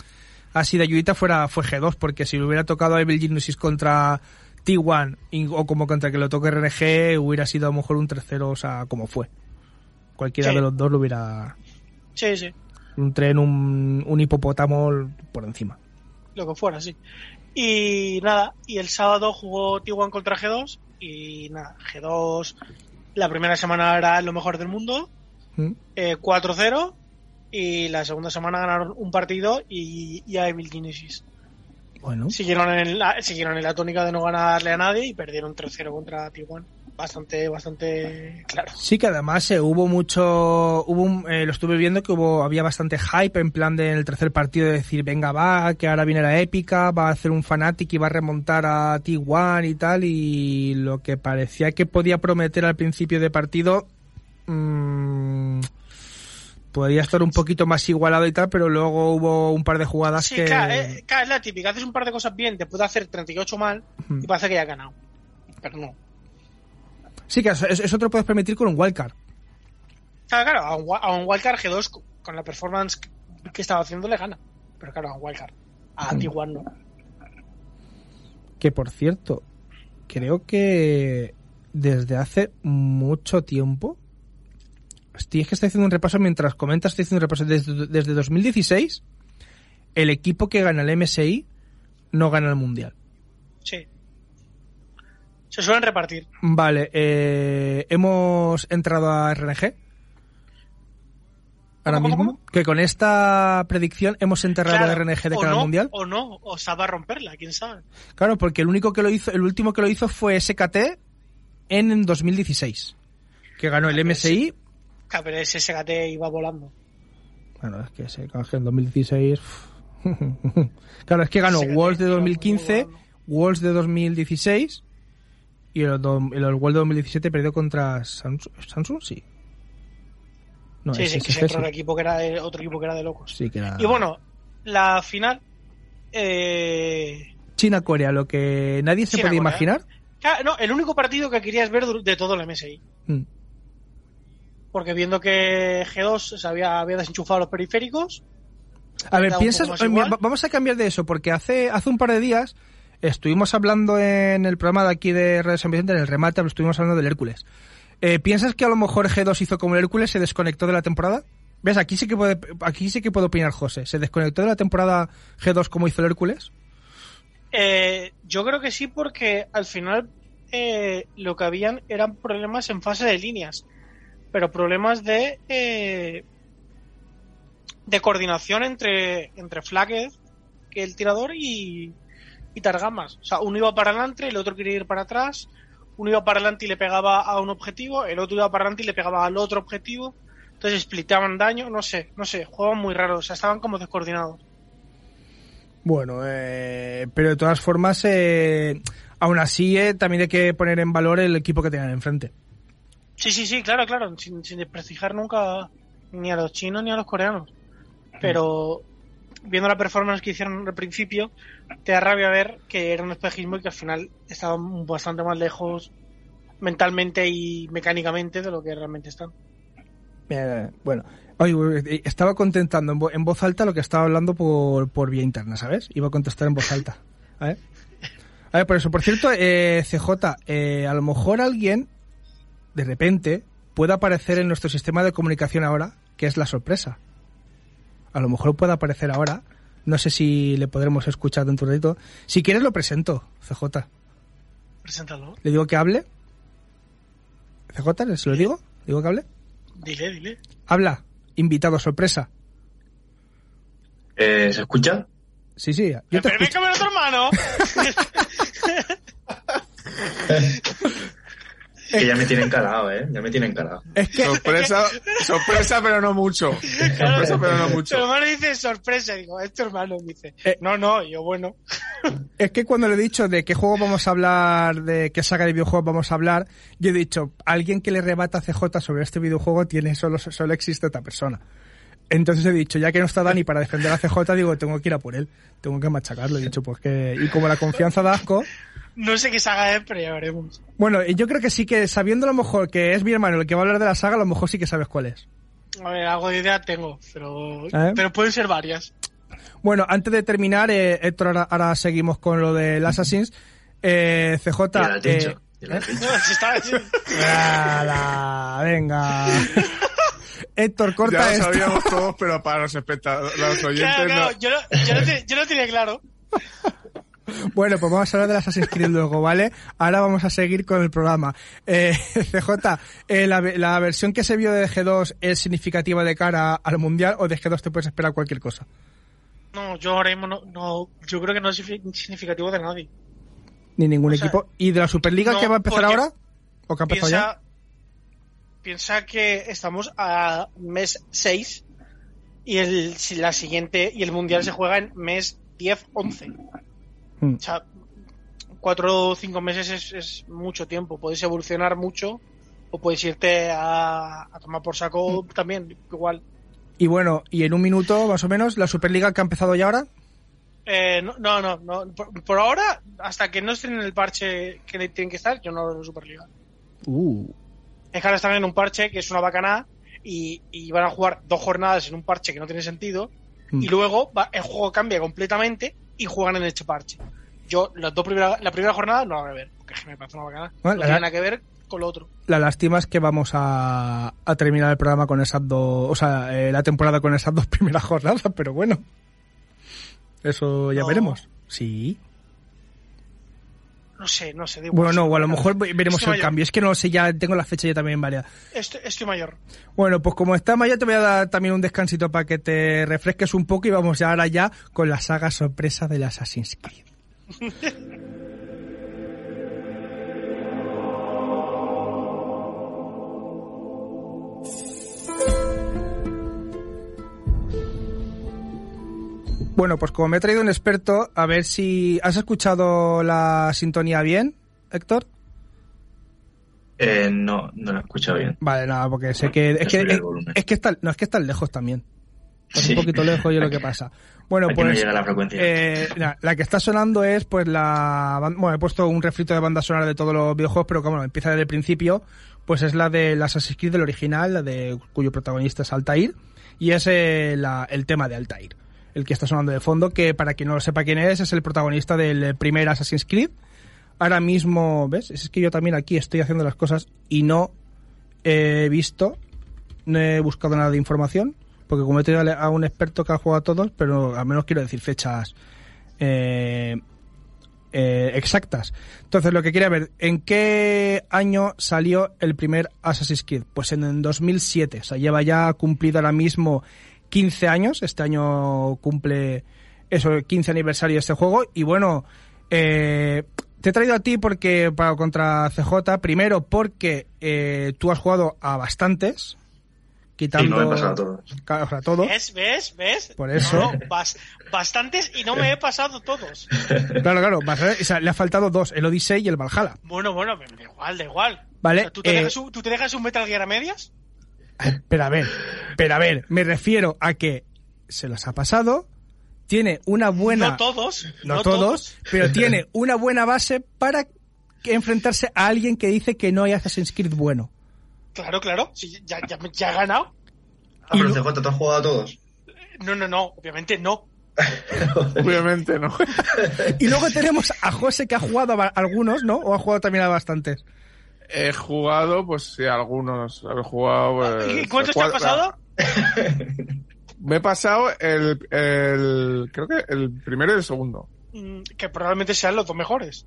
así de ayudita fuera fue G2, porque si le hubiera tocado a Evil Geniuses contra T1 y- o como contra que lo toque RNG, hubiera sido a lo mejor un 3-0, o sea, como fue. Cualquiera Sí. de los dos lo hubiera Sí, sí, un tren, un, un hipopótamo por encima. lo que fuera, sí. Y nada, y el sábado jugó T1 contra G2 y nada, G2 la primera semana era lo mejor del mundo, ¿Mm? eh, 4-0 y la segunda semana ganaron un partido y, y a Evil Geniuses. Bueno, Siguieron en, la, siguieron en la tónica de no ganarle a nadie y perdieron 3-0 contra T1. Bastante, bastante claro. Sí, que además eh, hubo mucho, hubo un- eh, lo estuve viendo que hubo, había bastante hype en plan de en el tercer partido de decir, venga va, que ahora viene la épica, va a hacer un fanatic y va a remontar a T1 y tal, y lo que parecía que podía prometer al principio de partido, mm, podía estar un poquito más igualado y tal, pero luego hubo un par de jugadas Sí, que... claro, eh, claro, es la típica. Haces un par de cosas bien, te puede hacer 38 mal y parece que ya has ganado. Pero no. Sí, que eso, eso te lo puedes permitir con un wildcard. Claro, claro, a un, a un Wildcard G2 con- la performance que- estaba haciendo le gana. Pero claro, a un Wildcard. A Mm. T1 no. Que por cierto, creo que desde hace mucho tiempo. Estoy, es que estoy haciendo un repaso mientras comentas, estoy haciendo un repaso. Desde, desde 2016, el equipo que gana el MSI no gana el mundial. Sí. Se suelen repartir. Vale, eh, hemos entrado a RNG. Ahora ¿Cómo, mismo. cómo, Que con esta predicción hemos enterrado Claro, a RNG de cara al mundial. O no, o sabe a romperla, quién sabe. Claro, porque el único que lo hizo, el último que lo hizo fue SKT en 2016. Que ganó el Ah, MSI. Claro, pero ese SGT iba volando. Bueno, es que se en 2016. (laughs) claro, es que ganó SKT Worlds de iba muy 2015, volando. Worlds de 2016 y el, do- el World de 2017 perdió contra Samsung, Samsung sí. No, sí, sí, que se SFS. entró un equipo que era de, otro equipo que era de locos. Sí, que era Y bueno, la final. Eh, China-Corea, lo que nadie se podía imaginar. no, el único partido que querías ver de todo el MSI. Mm. Porque viendo que G2 se había, había desenchufado los periféricos. A ver, piensas, vamos a cambiar de eso, porque hace, hace un par de días estuvimos hablando en el programa de aquí de Radio San en el remate, estuvimos hablando del Hércules. Eh, ¿Piensas que a lo mejor G2 hizo como el Hércules, se desconectó de la temporada? ¿Ves? Aquí sí que puede, aquí sí que puede opinar José. ¿Se desconectó de la temporada G2 como hizo el Hércules? Eh, yo creo que sí, porque al final eh, lo que habían eran problemas en fase de líneas. Pero problemas de. eh, de coordinación entre, entre Flaquez, que el tirador, y, y Targamas. O sea, uno iba para adelante, el otro quería ir para atrás. Uno iba para adelante y le pegaba a un objetivo, el otro iba para adelante y le pegaba al otro objetivo. Entonces splitaban daño, no sé, no sé, jugaban muy raros, o sea, estaban como descoordinados. Bueno, eh, pero de todas formas, eh, aún así eh, también hay que poner en valor el equipo que tenían enfrente. Sí, sí, sí, claro, claro, sin, sin desprestigiar nunca ni a los chinos ni a los coreanos. Pero viendo la performance que hicieron al principio, te da rabia ver que era un espejismo y que al final estaban bastante más lejos mentalmente y mecánicamente de lo que realmente están. Eh, bueno, oye, estaba contentando en, en voz alta lo que estaba hablando por, por vía interna, ¿sabes? Iba a contestar en voz alta. (laughs) A ver, a ver por eso. Por cierto, eh, CJ, eh, a lo mejor alguien, de repente, puede aparecer en nuestro sistema de comunicación ahora, que es la sorpresa. A lo mejor puede aparecer ahora. No sé si le podremos escuchar dentro de un ratito. Si quieres lo presento, CJ. Preséntalo. ¿Le digo que hable? CJ, ¿se lo digo? ¿Le digo que hable? Dile, dile. Habla, invitado sorpresa. Eh, ¿Se escucha? Sí, sí, yo te escucho. otro hermano. (laughs) (laughs) (laughs) Que ya me tienen calado, ¿eh? Ya me tienen calado. Es que Sorpresa, sorpresa, pero no mucho. (laughs) Sorpresa, pero no Tu mucho. hermano dice sorpresa, digo, es tu hermano, dice, Eh. no, no, yo bueno. (laughs) Es que cuando le he dicho de qué juego vamos a hablar, de qué saga de videojuegos vamos a hablar, yo he dicho, alguien que le rebata a CJ sobre este videojuego tiene solo, solo existe esta persona. Entonces he dicho, ya que no está Dani para defender a CJ, digo, tengo que ir a por él, tengo que machacarlo, he dicho, pues que, y como la confianza da asco, No sé qué saga es, pero ya veremos. bueno, yo creo que sí que sabiendo a lo mejor que es mi hermano el que va a hablar de la saga, a lo mejor sí que sabes cuál es. A ver, algo de idea tengo, pero, ¿Eh? pero pueden ser varias. Bueno, antes de terminar, eh, Héctor, ahora, ahora seguimos con lo del Assassin's. Eh, CJ. Ya lo dicho. eh, ya lo dicho. (laughs) Está- ala, venga. Héctor, Ya corta lo esto. sabíamos todos, pero para los (laughs) espectadores, los oyentes Claro, claro, no. yo, lo, yo, lo yo lo tenía claro. Bueno, pues vamos a hablar del Assassin's Creed luego, ¿vale? Ahora vamos a seguir con el programa. Eh, (laughs) CJ, eh, la, la versión que se vio de G2 es significativa de cara al Mundial o de G2 te puedes esperar cualquier cosa. No, yo ahora mismo no, no, yo creo que no es signifi- significativo de nadie. Ni ningún O sea, equipo. ¿Y de la Superliga no, que va a empezar ahora? ¿O que ha empezado ya? Piensa, que estamos a mes 6 y el, la siguiente y el mundial se juega en mes 10, 11. Mm. O sea, cuatro o cinco meses es, es mucho tiempo. Puedes evolucionar mucho o puedes irte a, a tomar por saco Mm. también, igual. Y bueno, y en un minuto más o menos, la Superliga que ha empezado ya ahora. Eh, no, no, no, no. Por, por ahora, hasta que no estén en el parche que tienen que estar, yo no hablo de Superliga. Uh. Es que ahora están en un parche que es una bacana y, y van a jugar dos jornadas en un parche que no tiene sentido Mm. y luego va- el juego cambia completamente y juegan en este parche. Yo las dos primeras, la primera jornada no la voy a ver, porque me parece una bacana. Bueno, no tiene nada que ver con lo otro. La lástima es que vamos a, a terminar el programa con esas dos, o sea, eh, la temporada con esas dos (laughs) primeras jornadas, pero bueno. Eso ya No. veremos. Sí. No sé, no sé. Bueno, no, o a lo mejor veremos Estoy el mayor. cambio. Es que no lo sé, ya tengo la fecha ya también variada. Estoy, estoy mayor. Bueno, pues como está Maya, te voy a dar también un descansito para que te refresques un poco y vamos ya ahora ya con la saga sorpresa del Assassin's Creed. (laughs) Bueno, pues como me he traído un experto, a ver si has escuchado la sintonía bien, Héctor. Eh, no, no lo he escuchado bien. Vale, nada, porque sé que es que es, es que está no es que está lejos también. Es Sí. un poquito lejos y es lo que pasa. Bueno, Aquí no pues llega la frecuencia. eh, la que está sonando es pues la bueno, he puesto un refrito de banda sonora de todos los videojuegos, pero como empieza desde el principio, pues es la de Assassin's Creed del original, la de cuyo protagonista es Altair y es eh, la- el tema de Altair, el que está sonando de fondo, que para quien no lo sepa quién es, es el protagonista del primer Assassin's Creed. Ahora mismo, ¿ves? Es que yo también aquí estoy haciendo las cosas y no he visto, no he buscado nada de información, porque como he tenido a un experto que ha jugado a todos, pero al menos quiero decir fechas eh, eh, exactas. Entonces, lo que quería ver, ¿en qué año salió el primer Assassin's Creed? Pues en el 2007, o sea, lleva ya cumplido ahora mismo 15 años, este año cumple eso, el 15 aniversario de este juego, y bueno, eh, te he traído a ti porque para contra CJ, primero porque eh, tú has jugado a bastantes, quitando Sí, no me he pasado todos. O sea. ¿Ves? ¿Ves? ¿Ves? Por eso. No, bas- bastantes y no me he pasado todos. (laughs) Claro, claro, o sea, le ha faltado dos, el Odyssey y el Valhalla. Bueno, bueno, da igual, da igual. Vale, O sea, ¿tú, te eh, dejas un, ¿Tú te dejas un Metal Gear a medias? Pero a ver, pero a ver, me refiero a que se los ha pasado, tiene una buena... No todos. no no todos, pero tiene una buena base para que enfrentarse a alguien que dice que no hay Assassin's Creed bueno. Claro, claro. Sí, ya, ya, ya ha ganado. Ah, pero CJ, ¿tú has jugado a todos? No, no, no. Obviamente no. (laughs) Obviamente no. (laughs) Y luego tenemos a José que ha jugado a algunos, ¿no? O ha jugado también a bastantes. He jugado, pues sí, algunos. He jugado. Pues, ¿Y cuántos te han pasado? Me he pasado el, el. Creo que el primero y el segundo. Mm, Que probablemente sean los dos mejores.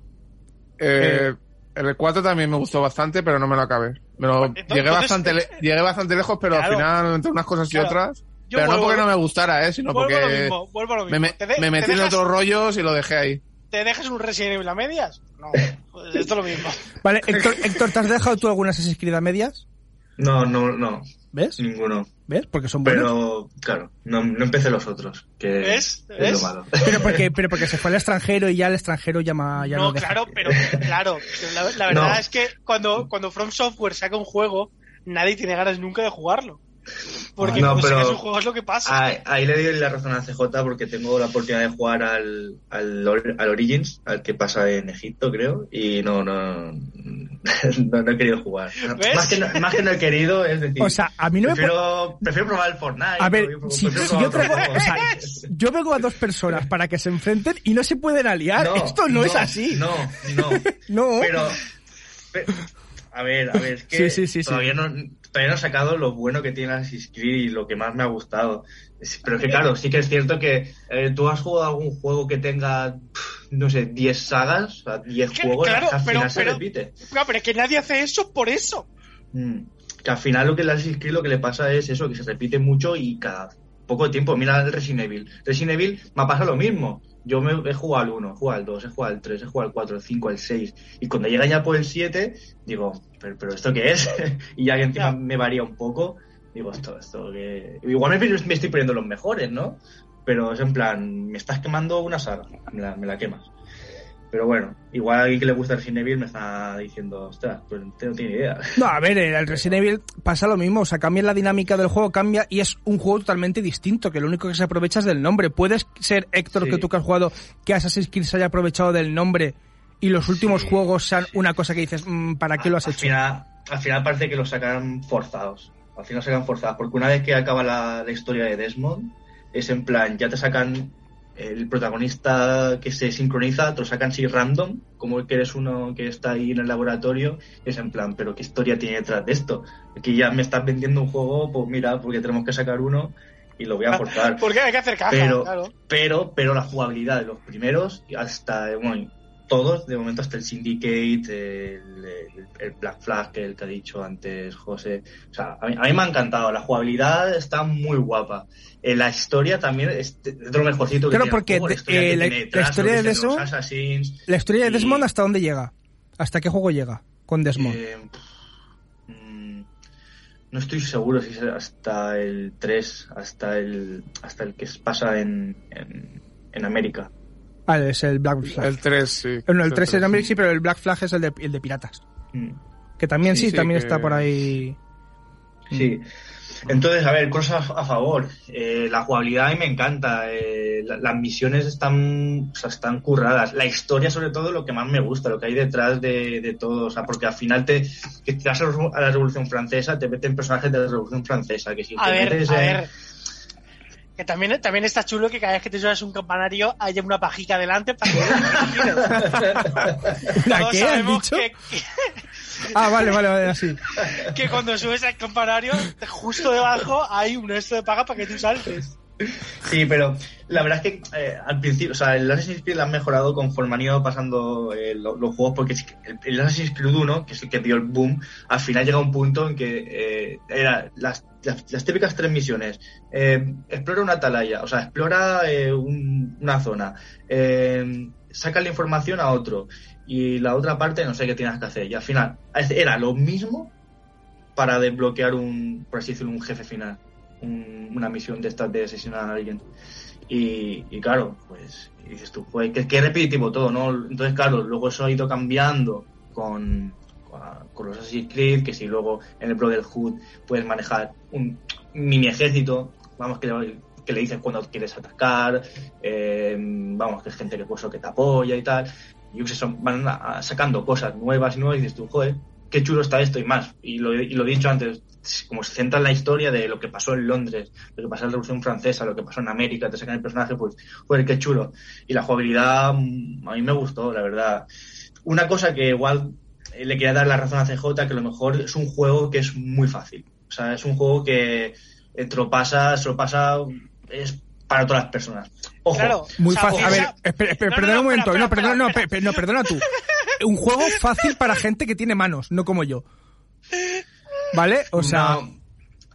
Eh, El 4 también me gustó bastante, pero no me lo acabé. Me lo- Entonces- llegué, bastante le- llegué bastante lejos, pero Claro. al final, entre unas cosas y Claro. otras. Yo pero no porque no me gustara, ¿eh? sino vuelvo a lo porque mismo, vuelvo a lo me, mismo. me- Te de- me te metí en otros rollos y lo dejé ahí. ¿Te dejas un Resident Evil a medias? No, (laughs) pues esto es lo mismo. Vale, Héctor, Héctor, ¿te has dejado tú algunas Assassin's Creed a medias? No, no, no. ¿Ves? Ninguno. ¿Ves? Porque son buenos. Pero, claro, no, no empecé los otros, que ¿Ves? es ¿Ves? lo malo. (laughs) Pero porque, pero porque se fue al extranjero y ya el extranjero llama, ya no, claro, pero claro, pero la, la verdad No. es que cuando, cuando From Software saca un juego, nadie tiene ganas nunca de jugarlo. Porque No, como pero- un juego es lo que pasa. Ahí, ahí le doy la razón a CJ porque tengo la oportunidad de jugar al, al, Or- al Origins, al que pasa en Egipto, creo, y no, no, (laughs) no, no he querido jugar. Más que, no, más que no he querido, es decir, O sea, a mí no me prefiero, prefiero probar el Fortnite. A ver, prefiero- si, prefiero si yo traigo, o sea, yo vengo a dos personas para que se enfrenten y no se pueden aliar. Esto no, es así. No, no. (laughs) No. Pero, pe- a ver, a ver, es que Sí, sí, sí, sí. todavía, No, todavía no he sacado lo bueno que tiene Assassin's Creed y lo que más me ha gustado. Pero es que claro, sí que es cierto que eh, tú has jugado algún juego que tenga, no sé, 10 sagas, o sea, 10 Que- juegos, claro, al pero- final se repite. No, pero es que nadie hace eso por eso. Mm. Que al final lo que el Assassin's Creed lo que le pasa es eso, que se repite mucho y cada poco tiempo. Mira el Resident Evil. Resident Evil me pasa lo mismo. Yo me he jugado al 1, he jugado al 2, he jugado al 3, he jugado al 4, al 5, al 6. Y cuando llega ya por el 7, digo, ¿pero, pero esto qué es? (laughs) y ya que encima me varía un poco, digo, esto, esto que... Igual me, me estoy poniendo los mejores, ¿no? Pero es en plan, me estás quemando una saga, me la, me la quemas. Pero bueno, igual a alguien que le gusta Resident Evil me está diciendo, ostras, pues no ni idea. (laughs) No, a ver, el Resident Evil pasa lo mismo, o sea, cambia la dinámica del juego, cambia y es un juego totalmente distinto, que lo único que se aprovecha es del nombre. Puedes ser, Héctor, Sí. que tú que has jugado, que Assassin's Creed se haya aprovechado del nombre y los últimos juegos sean una cosa que dices, mm, ¿para qué lo has al hecho? Final, al final parece que lo sacan forzados. Al final sacan forzados. Porque una vez que acaba la, la historia de Desmond, es en plan, ya te sacan el protagonista que se sincroniza, te lo sacan así random, como que eres uno que está ahí en el laboratorio, es en plan, pero ¿qué historia tiene detrás de esto? Aquí ya me estás vendiendo un juego, pues mira, porque tenemos que sacar uno y lo voy a forzar. Porque hay que hacer caja, pero, claro. pero, pero la jugabilidad de los primeros, hasta, bueno, todos, de momento hasta el Syndicate, el, el- el Black Flag, que el que ha dicho antes José, o sea, a mí, a mí me ha encantado, la jugabilidad está muy guapa. Eh, la historia también es de, de lo mejorcito que Claro, tiene el porque juego, eh, la- tiene la detrás, historia de eso- La historia de y- Desmond, ¿hasta dónde llega? ¿Hasta qué juego llega con Desmond? eh, mm, no estoy seguro si es hasta el 3, hasta el, hasta el que pasa en, en, en América. Ah, es el Black Flag. El 3, sí. Eh, no, el 3 es. América, sí, pero el Black Flag es el de, el de piratas. Mm. Que también sí, Sí, sí, también que- está por ahí. Sí. Entonces, a ver, cosas a favor. Eh, la jugabilidad a mí me encanta. Eh, la- las misiones están, o sea, están curradas. La historia, sobre todo, lo que más me gusta, lo que hay detrás de, de todo. O sea, porque al final te, que te vas a la- Revolución Francesa, te meten personajes de la Revolución Francesa. Que si A te ver, metes a en- ver. Que también, también está chulo que cada vez que te subas un campanario haya una pajica delante para que (laughs) ¿La Todos qué has sabemos dicho? que, (laughs) Ah, vale, vale, vale, así. que cuando subes al campanario, justo debajo hay un esto de paga para que tú saltes. Sí, pero la verdad es que eh, al principio, o sea, el Assassin's Creed lo han mejorado conforme han ido pasando eh, lo- los juegos, porque es que el, el Assassin's Creed 1, que es el que dio el boom, al final llega un punto en que eh, era las, las, típicas tres misiones. Eh, explora una atalaya, o sea, explora eh, un- una zona, saca la información a otro, y la otra parte no sé qué tienes que hacer. Y al final era lo mismo para desbloquear un, por así decirlo, un jefe final un- una misión de estas de asesinar a alguien. Y, y claro, pues dices tú, pues que, que es repetitivo todo, ¿no? Entonces, claro, luego eso ha ido cambiando con, con los Assassin's Creed, que si luego en el Brotherhood puedes manejar un mini ejército, vamos, que, le- que le dices cuando quieres atacar, eh, vamos, que es gente que, pues, que te apoya y tal. Y qué sé, son- van sacando cosas nuevas y nuevas y dices tú, joder, qué chulo está esto y más. Y lo, y lo he dicho antes, como se centra en la historia de lo que pasó en Londres, lo que pasó en la Revolución Francesa, lo que pasó en América, te sacan el personaje, pues, joder, qué chulo. Y la jugabilidad mm, a mí me gustó, la verdad. Una cosa que igual eh, le quería dar la razón a CJ, que a lo mejor es un juego que es muy fácil. O sea, es un juego que eh, te lo pasa, se lo pasa, es para todas las personas. Ojo, Claro. Muy O sea, fácil. A ver, piensa- espera, espera, No, no, perdona no, un momento. espera, no, perdona, no, perdona tú. (laughs) Un juego fácil para gente que tiene manos, no como yo. ¿Vale? O sea, No.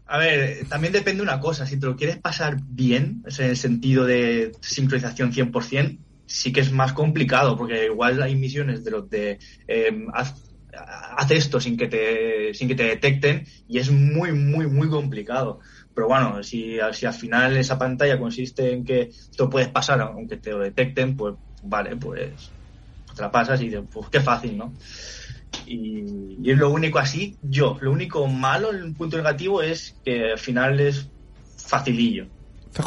A ver, también depende de una cosa. Si te lo quieres pasar bien, en el sentido de sincronización 100%, sí que es más complicado, porque igual hay misiones de los de eh, haz, haz esto sin que te sin que te detecten y es muy muy muy complicado. Pero bueno, si, si al final esa pantalla consiste en que esto puedes pasar aunque te lo detecten, pues vale, pues te la pasas y dices, pues qué fácil, ¿no? Y, y es lo único así, yo, lo único malo, el punto negativo es que al final es facilillo.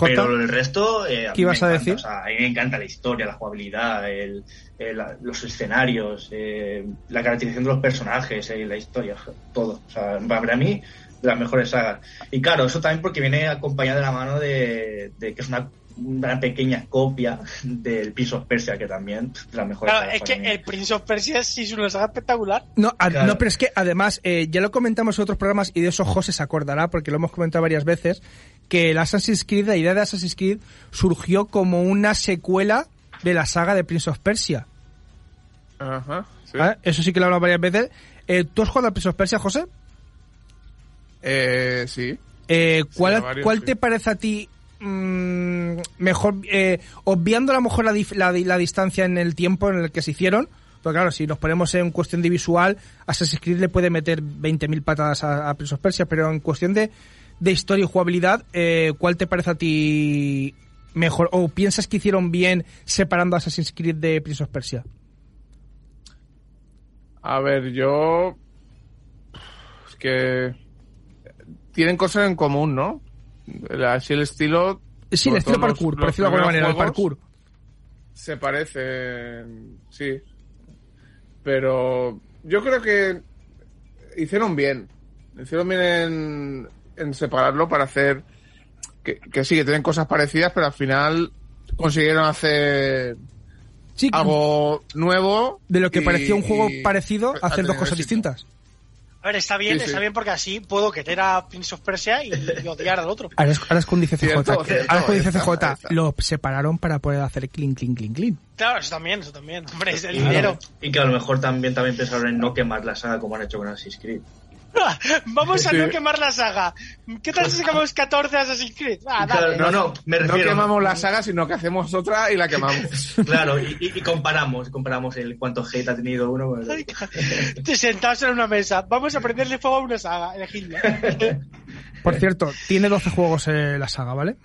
Pero el resto, eh, a ¿Qué ibas a encanta, decir? o sea, a mí me encanta la historia, la jugabilidad, el, el- los escenarios, eh, la caracterización de los personajes, eh, la historia, todo. O sea, para mí, de las mejores sagas. Y claro, eso también porque viene acompañado de la mano de, de que es una, una pequeña copia del Prince of Persia, que también de las mejores Claro, es que mí. el Prince of Persia sí es una saga espectacular. No, a- Claro. no, pero es que además, eh, ya lo comentamos en otros programas y de eso José se acordará porque lo hemos comentado varias veces, que el Assassin's Creed, la idea de Assassin's Creed surgió como una secuela de la saga de Prince of Persia. Ajá, sí. ¿vale? Eso sí que lo he hablado varias veces. Eh, ¿Tú has jugado al Prince of Persia, José? Eh, sí. Eh, ¿Cuál, varios, cuál sí. te parece a ti mm, mejor, eh, obviando a lo mejor la, la, di- la distancia en el tiempo en el que se hicieron? Porque claro, si nos ponemos en cuestión de visual, Assassin's Creed le puede meter 20.000 patadas a, a Persia, pero en cuestión de, de historia y jugabilidad, eh, ¿cuál te parece a ti mejor? ¿O piensas que hicieron bien separando Assassin's Creed de Prince Persia? A ver, yo. Es que. Tienen cosas en común, ¿no? Así el estilo. Sí, el estilo parkour, por decirlo de alguna manera, el parkour. Se parecen. Sí. Pero. Yo creo que. Hicieron bien. Hicieron bien en, en separarlo para hacer. Que, que sí, que tienen cosas parecidas, pero al final consiguieron hacer Sí, algo nuevo. de lo que y- parecía un juego y- parecido, ha hacer dos cosas éxito. distintas. A ver, está bien, Sí, sí. está bien porque así puedo querer a Prince of Persia y, y odiar al otro. Ahora es, ahora es con dice CJ. Cierto, Ahora cierto, es con dice ahí está, CJ. ahí está. Lo separaron para poder hacer clean, clean, clean, clean. Claro, eso también, eso también. Hombre, es el dinero. Y que a lo mejor también, también pensaron en no quemar la saga como han hecho con Assassin's Creed. (laughs) Vamos a no quemar la saga. ¿Qué tal si sacamos 14 Assassin's Creed? Ah, dale. Claro, no, no, me No quemamos la saga, sino que hacemos otra y la (laughs) quemamos. Claro, y, y- y comparamos, comparamos el cuánto hate ha tenido uno con el. Te sentados en una mesa. Vamos a prenderle fuego a una saga. Elegidla. (laughs) Por cierto, tiene 12 juegos eh, la saga, ¿vale?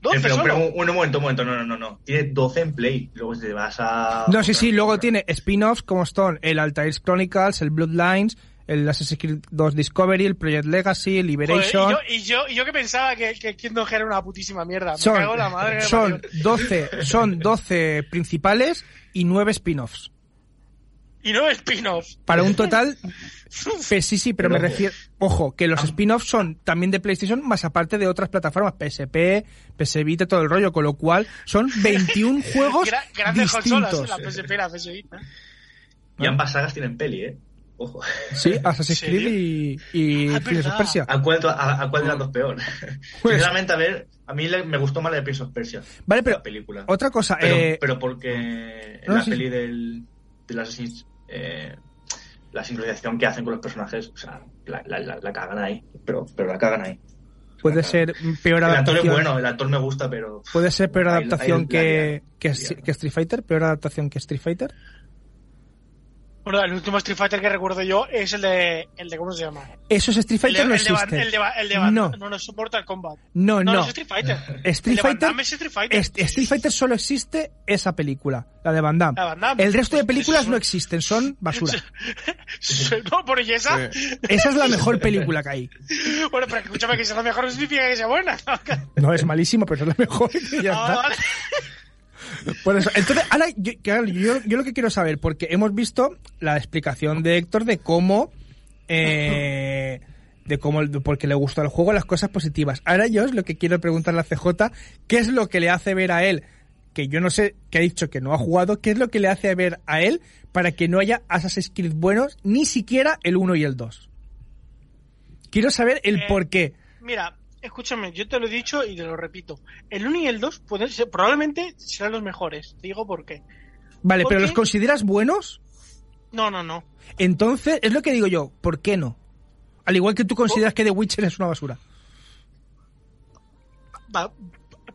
12 pero, un, un momento, un momento, no, no, no, no. Tiene 12 en Play. Luego te vas a. No, sí, sí, luego tiene spin-offs como son el Altair Chronicles, el Bloodlines, el Assassin's Creed 2 Discovery, el Project Legacy, el Joder, Liberation. y, yo, y, yo, y yo que pensaba que, que Kingdom Hearts era una putísima mierda. Me son, cago en la madre. son parió. 12, son 12 principales y 9 spin-offs. Y no spin-offs. Para un total, (laughs) pues sí, sí, pero, Pero me ojo. refiero, ojo, que los spin-offs son también de PlayStation, más aparte de otras plataformas, PSP, PS Vita, todo el rollo, con lo cual son (laughs) 21 juegos Gra- grandes consolas, distintos. ¿eh? la PSP, la PS Vita. Y ambas sagas tienen peli, ¿eh? Ojo. (laughs) Sí, Assassin's. Creed y, y Ah, Prince of. Persia. ¿A cuál, a, a cuál de las dos peor? (laughs) Pues- Sinceramente, a ver, a mí le- me gustó más la de Prince of Persia. Vale, pero la película. otra cosa, Pero, eh, pero porque en no, la sí. peli del, del Assassin's eh, la sincronización que hacen con los personajes, o sea, la, la, la, la cagan ahí. Pero, pero la cagan ahí. puede ser peor El actor es adaptación. bueno, el actor me gusta, pero. Puede ser peor adaptación que, que, la que lian. Street Fighter, peor adaptación que Street Fighter. Bueno, el último Street Fighter que recuerdo yo es el de, el de ¿cómo se llama? Eso es Street Fighter el no de, el de Van- existe. el de, Van- el de no, no, no, es Mortal Kombat. no, No, no. no es Street Fighter. (laughs) Street el Fighter, es Street Fighter. Est- Street Fighter solo existe esa película, la de Van Damme. La Van Damme. El resto de Pues películas no existen, son (laughs) basura. (laughs) no, por ¿y esa? Esa es la mejor película que hay. Bueno, pero escúchame que sea la mejor no significa que sea buena. No es malísimo, pero es la mejor. ya Ah, está. vale. Por eso, entonces, ahora, yo, claro, yo, yo lo que quiero saber, porque hemos visto la explicación de Héctor de cómo, eh, de cómo, porque le gustó el juego, las cosas positivas. Ahora yo es lo que quiero preguntarle a CJ, ¿qué es lo que le hace ver a él? Que yo no sé, que ha dicho que no ha jugado, ¿qué es lo que le hace ver a él para que no haya Assassin's Creed buenos, ni siquiera el 1 y el 2? Quiero saber el Eh, por qué. Mira, escúchame, yo te lo he dicho y te lo repito. El 1 y el 2 pueden ser, probablemente serán los mejores. Te digo por qué. Vale, ¿por pero qué? ¿los consideras buenos? No, no, no. Entonces, es lo que digo yo, ¿por qué no? Al igual que tú consideras que The Witcher es una basura. Va-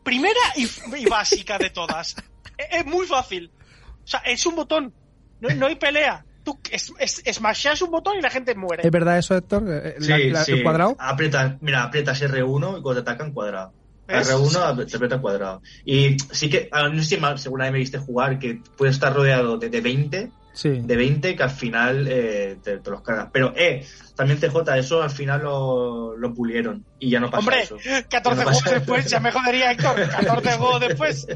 primera y, y básica de todas. (laughs) es, es muy fácil. O sea, es un botón. No, no hay pelea. Tú es, es, un botón y la gente muere. ¿Es verdad eso, Héctor? Eh, la- Sí, la- sí. ¿El cuadrado? Aprietas, mira, aprietas R1 y cuando te atacan cuadrado. ¿Ves? R1 te aprieta cuadrado. Y sí que, ah, no sé si mal- según me viste jugar, que puedes estar rodeado de, de 20, Sí. de 20 que al final eh, te, te los cargas. Pero, eh, también CJ, eso al final lo, lo pulieron y ya no pasa Hombre, eso. 14 Ya no juegos pasa- después, ya me jodería Héctor. 14 (laughs) juegos después.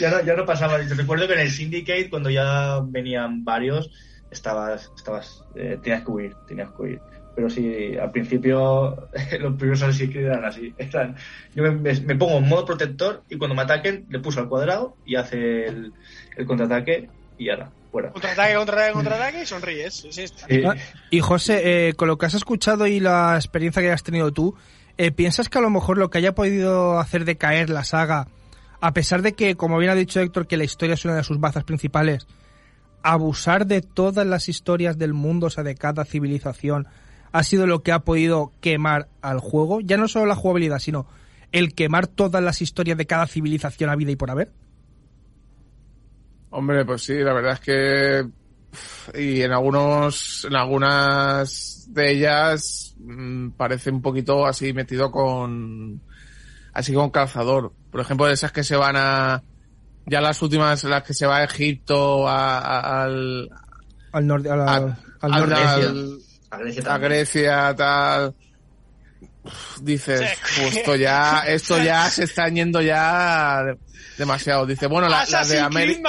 ya, no, ya no pasaba. Yo recuerdo que en el Syndicate, cuando ya venían varios, estabas, estabas, eh, tenías que huir, tenías que huir. Pero sí, al principio (laughs) los primeros Assassin's Creed eran así. Eran, yo me, me- me pongo en modo protector y cuando me ataquen le pulso al cuadrado y hace el, el contraataque y ya está, fuera. Contraataque, contraataque, contraataque y sonríes. Sí. Ah, y José, eh, con lo que has escuchado y la experiencia que has tenido tú, eh, ¿piensas que a lo mejor lo que haya podido hacer decaer la saga, a pesar de que, como bien ha dicho Héctor, que la historia es una de sus bazas principales, abusar de todas las historias del mundo, o sea, de cada civilización, ha sido lo que ha podido quemar al juego? Ya no solo la jugabilidad, sino el quemar todas las historias de cada civilización a vida y por haber. Hombre, pues sí, la verdad es que y en algunos, en algunas de ellas mm, parece un poquito así metido con, así con calzador. Por ejemplo, esas que se van a, ya las últimas, las que se va a Egipto, a, a- al, Al norte, al, a- al al- norte. al- A Grecia a. Grecia, tal. Uf, Dices, Sí. "Uf, esto ya, (laughs) esto ya se está yendo ya de- demasiado. Dice, bueno, la, la de América.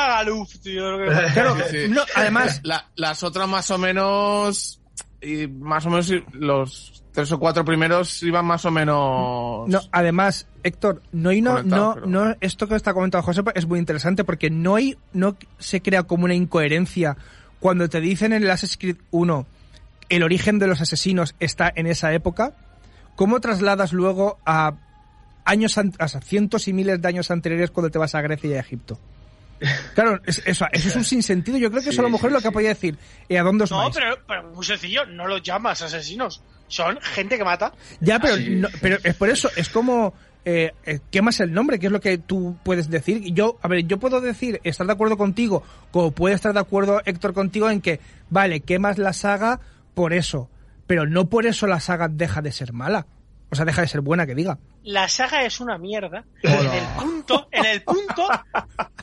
Claro, (laughs) Sí, sí. no, además, La- las otras más o menos, y más o menos los tres o cuatro primeros iban más o menos. No, además, Héctor, no hay una, no, pero- no, esto que está comentando José es muy interesante porque no hay, no se crea como una incoherencia cuando te dicen en el Assassin's Creed 1 el origen de los asesinos está en esa época. ¿Cómo trasladas luego a años, a cientos y miles de años anteriores cuando te vas a Grecia y a Egipto? (laughs) Claro, es- eso, eso es un sinsentido. Yo creo que eso a lo Sí, mejor es sí, lo que sí. podía decir. ¿Y a dónde os No, vais? pero, pero muy sencillo, no los llamas asesinos. Son gente que mata. Ya, pero, no- pero es por eso, es como eh, eh, quemas el nombre, que es lo que tú puedes decir. Yo, a ver, yo puedo decir, estar de acuerdo contigo, como puede estar de acuerdo Héctor contigo en que, vale, quemas la saga por eso, pero no por eso la saga deja de ser mala. O sea, deja de ser buena, que diga. La saga es una mierda. En el punto, en el punto,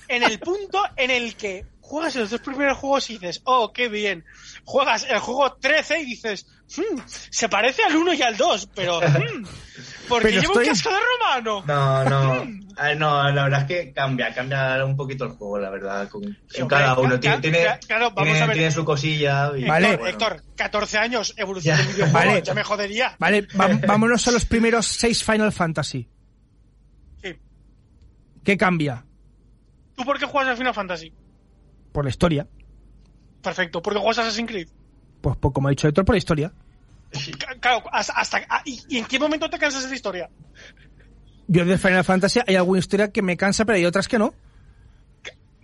en el punto en el que juegas los dos primeros juegos y dices, oh, qué bien. Juegas el juego 13 y dices, "Hmm, se parece al 1 y al 2, pero, hmm, (laughs) ¿por qué Pero lleva estoy- un casco de romano? No, no. Ah, no, la verdad es que cambia, cambia un poquito el juego, la verdad. Con, en cada uno. Tiene, claro, vamos tiene- a ver. tiene su cosilla. y, Vale. Héctor, bueno. Héctor, 14 años, evolución Ya. de videojuego, Vale. ya me jodería. Vale, va- vámonos a los primeros seis Final Fantasy. Sí. ¿Qué cambia? ¿Tú por qué juegas al Final Fantasy? Por la historia. Perfecto, ¿por qué juegas a Assassin's Creed? Pues, pues, como ha dicho Héctor, por la historia. Claro, hasta, hasta- ah, ¿y, y en qué momento te cansas de la historia? Yo de Final Fantasy hay alguna historia que me cansa, pero hay otras que no.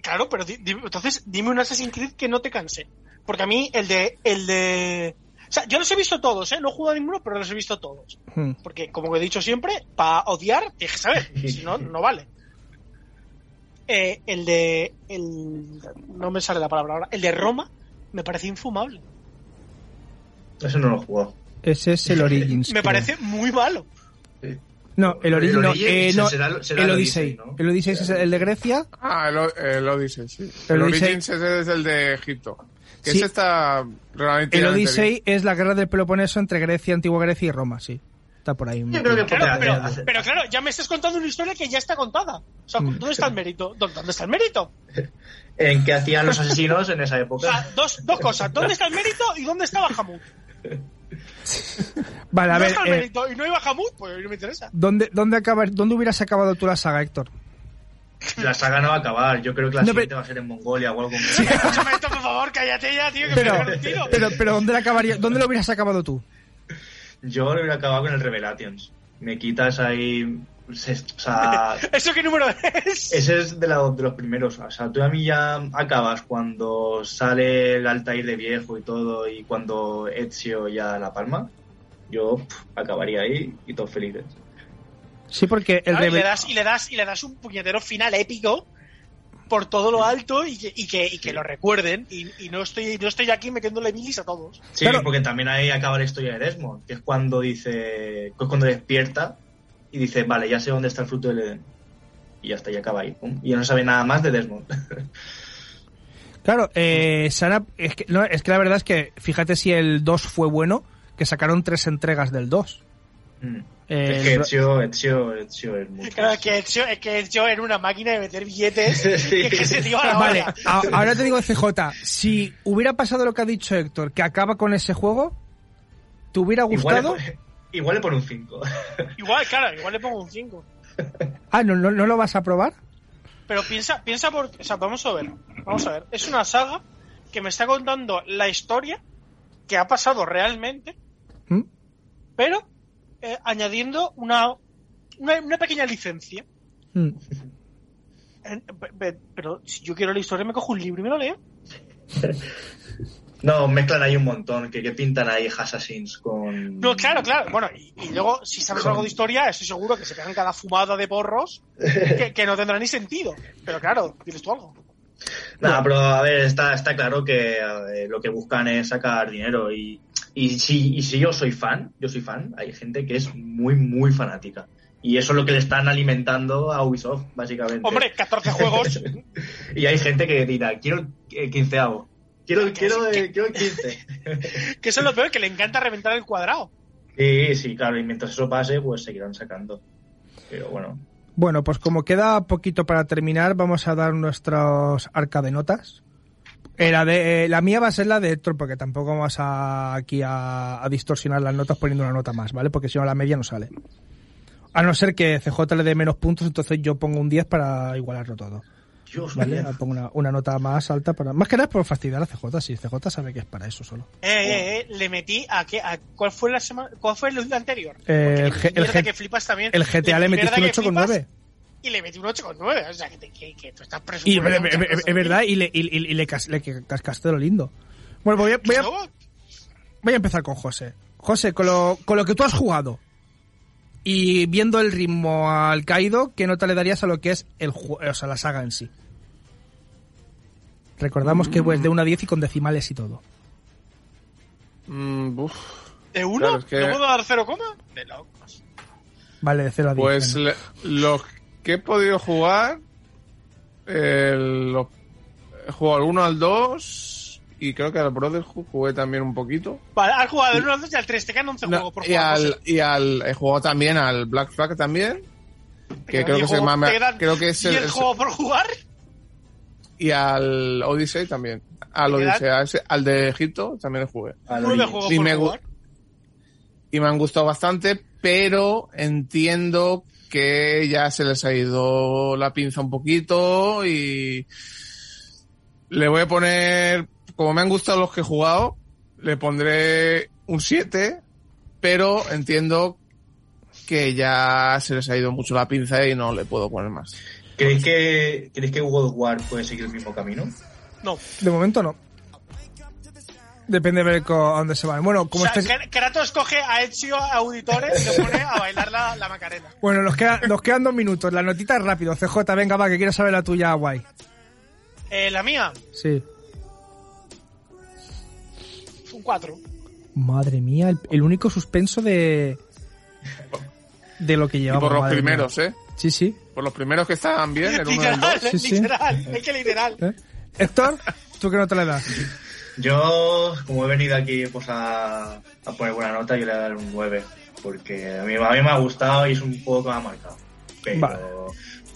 Claro, pero di- di- entonces dime un Assassin's Creed que no te canse. Porque a mí el de... el de... O sea, yo los he visto todos, ¿eh? No he jugado a ninguno, pero los he visto todos. Hmm. Porque, como he dicho siempre, para odiar tienes que saber. (laughs) Si no, no vale. Eh, el de... El, no me sale la palabra ahora. El de Roma me parece infumable. Eso no lo he jugado. Ese es el (laughs) Origins. Me creo. parece muy malo. No, el Origins El no, Origins eh, no, será- será el el Odyssey. Odyssey, ¿no? El Odyssey es el de Grecia. Ah, el, O- el Odyssey, sí. El El, Odyssey- Origins ese es el de Egipto. Que Sí. ese está realmente El Odyssey es la guerra del Peloponeso entre Grecia, Antigua Grecia y Roma, sí. Está por ahí. Yo creo que Claro, porque pero, hace- pero claro, ya me estás contando una historia que ya está contada. O sea. ¿dónde está el mérito? ¿Dó- ¿Dónde está el mérito? (laughs) en qué hacían los asesinos en esa O época. sea, dos, dos cosas. ¿Dónde está el mérito y dónde está Bahamut? (laughs) Vale, a ver, eh, mérito y no hay Bahamut, pues no me interesa. ¿dónde, dónde, acaba, ¿dónde hubieras acabado tú la saga, Héctor? La saga no va a acabar. Yo creo que la No, siguiente pero- va a ser en Mongolia o algo como Escúchame esto, por favor, cállate ya, tío, que Pero, me un tiro. pero, pero ¿dónde, la acabaría, ¿dónde lo hubieras acabado tú? Yo lo hubiera acabado con el Revelations. Me quitas ahí. Se- O sea, (laughs) ¿Eso qué número es? ese es de, la- de los primeros. O sea, tú a mí ya acabas cuando sale el Altair de viejo y todo, y cuando Ezio ya la palma. Yo acabaría ahí y todos felices. Sí, porque el Claro, y, le das, y, le das, y le das un puñetero final épico por todo lo alto y que, y que, y que lo recuerden. Y, y no estoy no estoy aquí metiéndole bilis a todos. Sí, porque también ahí acaba la historia de Desmond, que es cuando dice, que es cuando despierta y dice, vale, ya sé dónde está el fruto del Edén. Y hasta ahí acaba ahí. pum. Y ya no sabe nada más de Desmond. (laughs) Claro, eh, Sara, es que, no, es que la verdad es que fíjate si el 2 fue bueno, que sacaron tres entregas del 2. Mm. Eh, es que Ezio, Ezio, Ezio es mucho. Claro, que Ezio, es que Ezio era una máquina de meter billetes (laughs) Sí. que, que se dio a la Vale, hora. ahora te digo CJ, si hubiera pasado lo que ha dicho Héctor, que acaba con ese juego, ¿te hubiera gustado? Igual le pone un 5. Igual, claro, igual le pongo un 5. (laughs) Ah, ¿no, no, ¿no lo vas a probar? Pero piensa, piensa por, o sea, vamos a ver, vamos a ver. Es una saga que me está contando la historia que ha pasado realmente, ¿Mm? pero eh, añadiendo una, una, una pequeña licencia. Mm. Pe- pe- Pero si yo quiero la historia, me cojo un libro y me lo leo. (laughs) No, mezclan ahí un montón, que, que pintan ahí Assassins con... No, claro, claro. Bueno, y, y luego, si sabes Con- algo de historia, estoy seguro que se pegan cada fumada de porros que, que no tendrá ni sentido. Pero claro, tienes tú algo. Nada, pero a ver, está, está claro que eh, lo que buscan es sacar dinero y, y, si, y si yo soy fan, yo soy fan, hay gente que es muy, muy fanática. Y eso es lo que le están alimentando a Ubisoft, básicamente. Hombre, 14 juegos. (laughs) y hay gente que dirá, quiero el quinceavo. Quiero, quiero, eh, quiero el (laughs) 15. que eso es lo peor, que le encanta reventar el cuadrado. Sí, sí, claro, y mientras eso pase, pues seguirán sacando. Pero bueno, Bueno, pues como queda poquito para terminar, vamos a dar nuestros arca de notas. Eh, la, de, eh, la mía va a ser la de Héctor, porque tampoco vamos a, aquí a, a distorsionar las notas poniendo una nota más, ¿vale? Porque si no la media no sale. A no ser que CJ le dé menos puntos, entonces yo pongo un 10 para igualarlo todo. Dios ¿Vale? Pongo una, una nota más alta para... Más que nada es por fastidiar a CJ, si CJ sabe que es para eso solo. Eh, eh, eh, le metí a qué, a cuál fue la semana, cuál fue el anterior. Eh, el, el, que flipas también. el GTA le mierda metiste un que 8,9. flipas Y le metí un 8,9. O sea, que, te- que, que tú estás presumiendo. es, verdad, y le, y, y- y le, cas- le cascaste lo lindo. Bueno, voy a, voy a, voy a empezar con José. José, con lo, con lo que tú has jugado y viendo el ritmo al caído, ¿qué nota le darías a lo que es el o sea, la saga en sí? Recordamos que es de 1 a 10 y con decimales y todo. Mm, uf. ¿De uno? Claro, es que- ¿No puedo dar 0, coma? De locos. Vale, de 0 a 10. Pues le- los que he podido jugar, el- los- he jugado al 1 al 2 y creo que al Brotherhood jugué también un poquito. Vale, has jugado del 1 al 2 y al 3. Te quedan 11 No, juegos por y, jugar. al, José. y al he jugado también al Black Flag también, que creo que, 10 es el más, creo que es el, 10 el- juegos por jugar. y al Odyssey también, al. Odyssey, a ese- al de Egipto también le jugué. a lo 9 Origins. juegos Y por me jugar. y me han gustado bastante, pero entiendo que ya se les ha ido la pinza un poquito y le voy a poner, como me han gustado los que he jugado, le pondré un 7, pero entiendo que ya se les ha ido mucho la pinza y no le puedo poner más. ¿Creéis que, ¿Creéis que of War puede seguir el mismo camino? No. De momento no. Depende de ver a dónde se van. Bueno, como o sea, Kratos coge a Ezio Auditores y lo pone a bailar la, la Macarena. Bueno, nos, queda- nos quedan dos minutos. La notita es rápido. CJ, venga, va, que quiero saber la tuya, guay. Eh, la mía, Sí. Un 4. Madre mía, el, el único suspenso de. de lo que Y llevamos. por los primeros, mía. ¿eh? Sí, sí. Por los primeros que estaban bien, el 1 y el Literal, 2. Sí, sí. literal. Es que literal. ¿Eh? Héctor, ¿tú qué nota le das? Yo, como he venido aquí pues a, a poner buena nota, yo le voy a dar un 9. Porque a mí, a mí me ha gustado y es un juego que me ha marcado. Pero, Vale.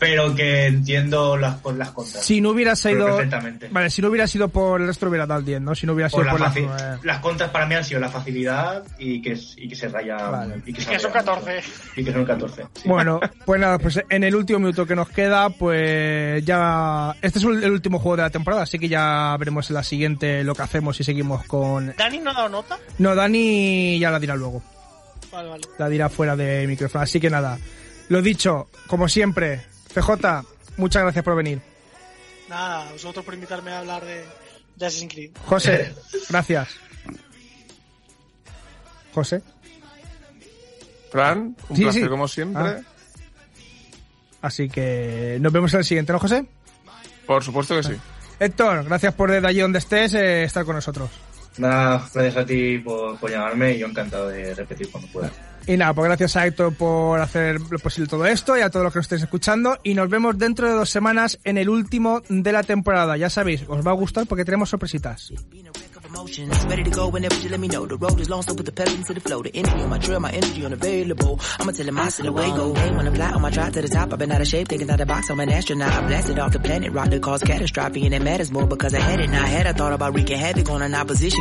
Pero que entiendo las, con- las contras. Si no hubiera sido. perfectamente. Vale, si no hubiera sido por el resto hubiera dado el 10, ¿no? Si no hubiera sido Por la por la. faci- eh, Las contras para mí han sido la facilidad y que, y que se raya. Vale. Y que, Y son raya 14. mucho. Y que son 14. sí. Bueno, (laughs) pues nada, pues en el último minuto que nos queda, pues ya. Este es el último juego de la temporada, así que ya veremos en la siguiente lo que hacemos si seguimos con. ¿Dani no ha dado nota? No, Dani ya la dirá luego. Vale, vale. La dirá fuera de micrófono. Así que nada, lo dicho, como siempre, CJ, muchas gracias por venir. Nada, a vosotros por invitarme a hablar de, de Assassin's Creed. José, (laughs) gracias. José, Fran, un Sí, placer sí. como siempre. Ah. así que nos vemos en el siguiente, ¿no, José? Por supuesto que sí. Héctor, gracias por desde allí donde estés eh, estar con nosotros. Nada, gracias a ti por, por llamarme y yo encantado de repetir cuando pueda. Y nada, pues gracias a Héctor por hacer lo posible todo esto y a todos los que nos estéis escuchando. Y nos vemos dentro de dos semanas en el último de la temporada. Ya sabéis, os va a gustar porque tenemos sorpresitas. Ready to go whenever you let me know. The road is long, so put the the on my trail, my energy unavailable. I'ma tell the way go. When drive to the top, I've been out of shape, box. I'm an astronaut. Blasted off the planet, rock catastrophe, and it matters more because I had it. I had thought about wreaking havoc opposition,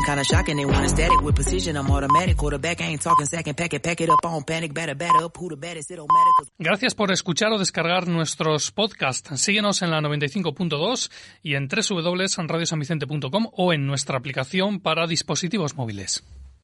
with precision. I'm automatic, quarterback. Ain't talking pack it, up on panic, Gracias por escuchar o descargar nuestros podcasts. Síguenos en la 95.2 y en www.radiosanvicente.com o en nuestra para dispositivos móviles.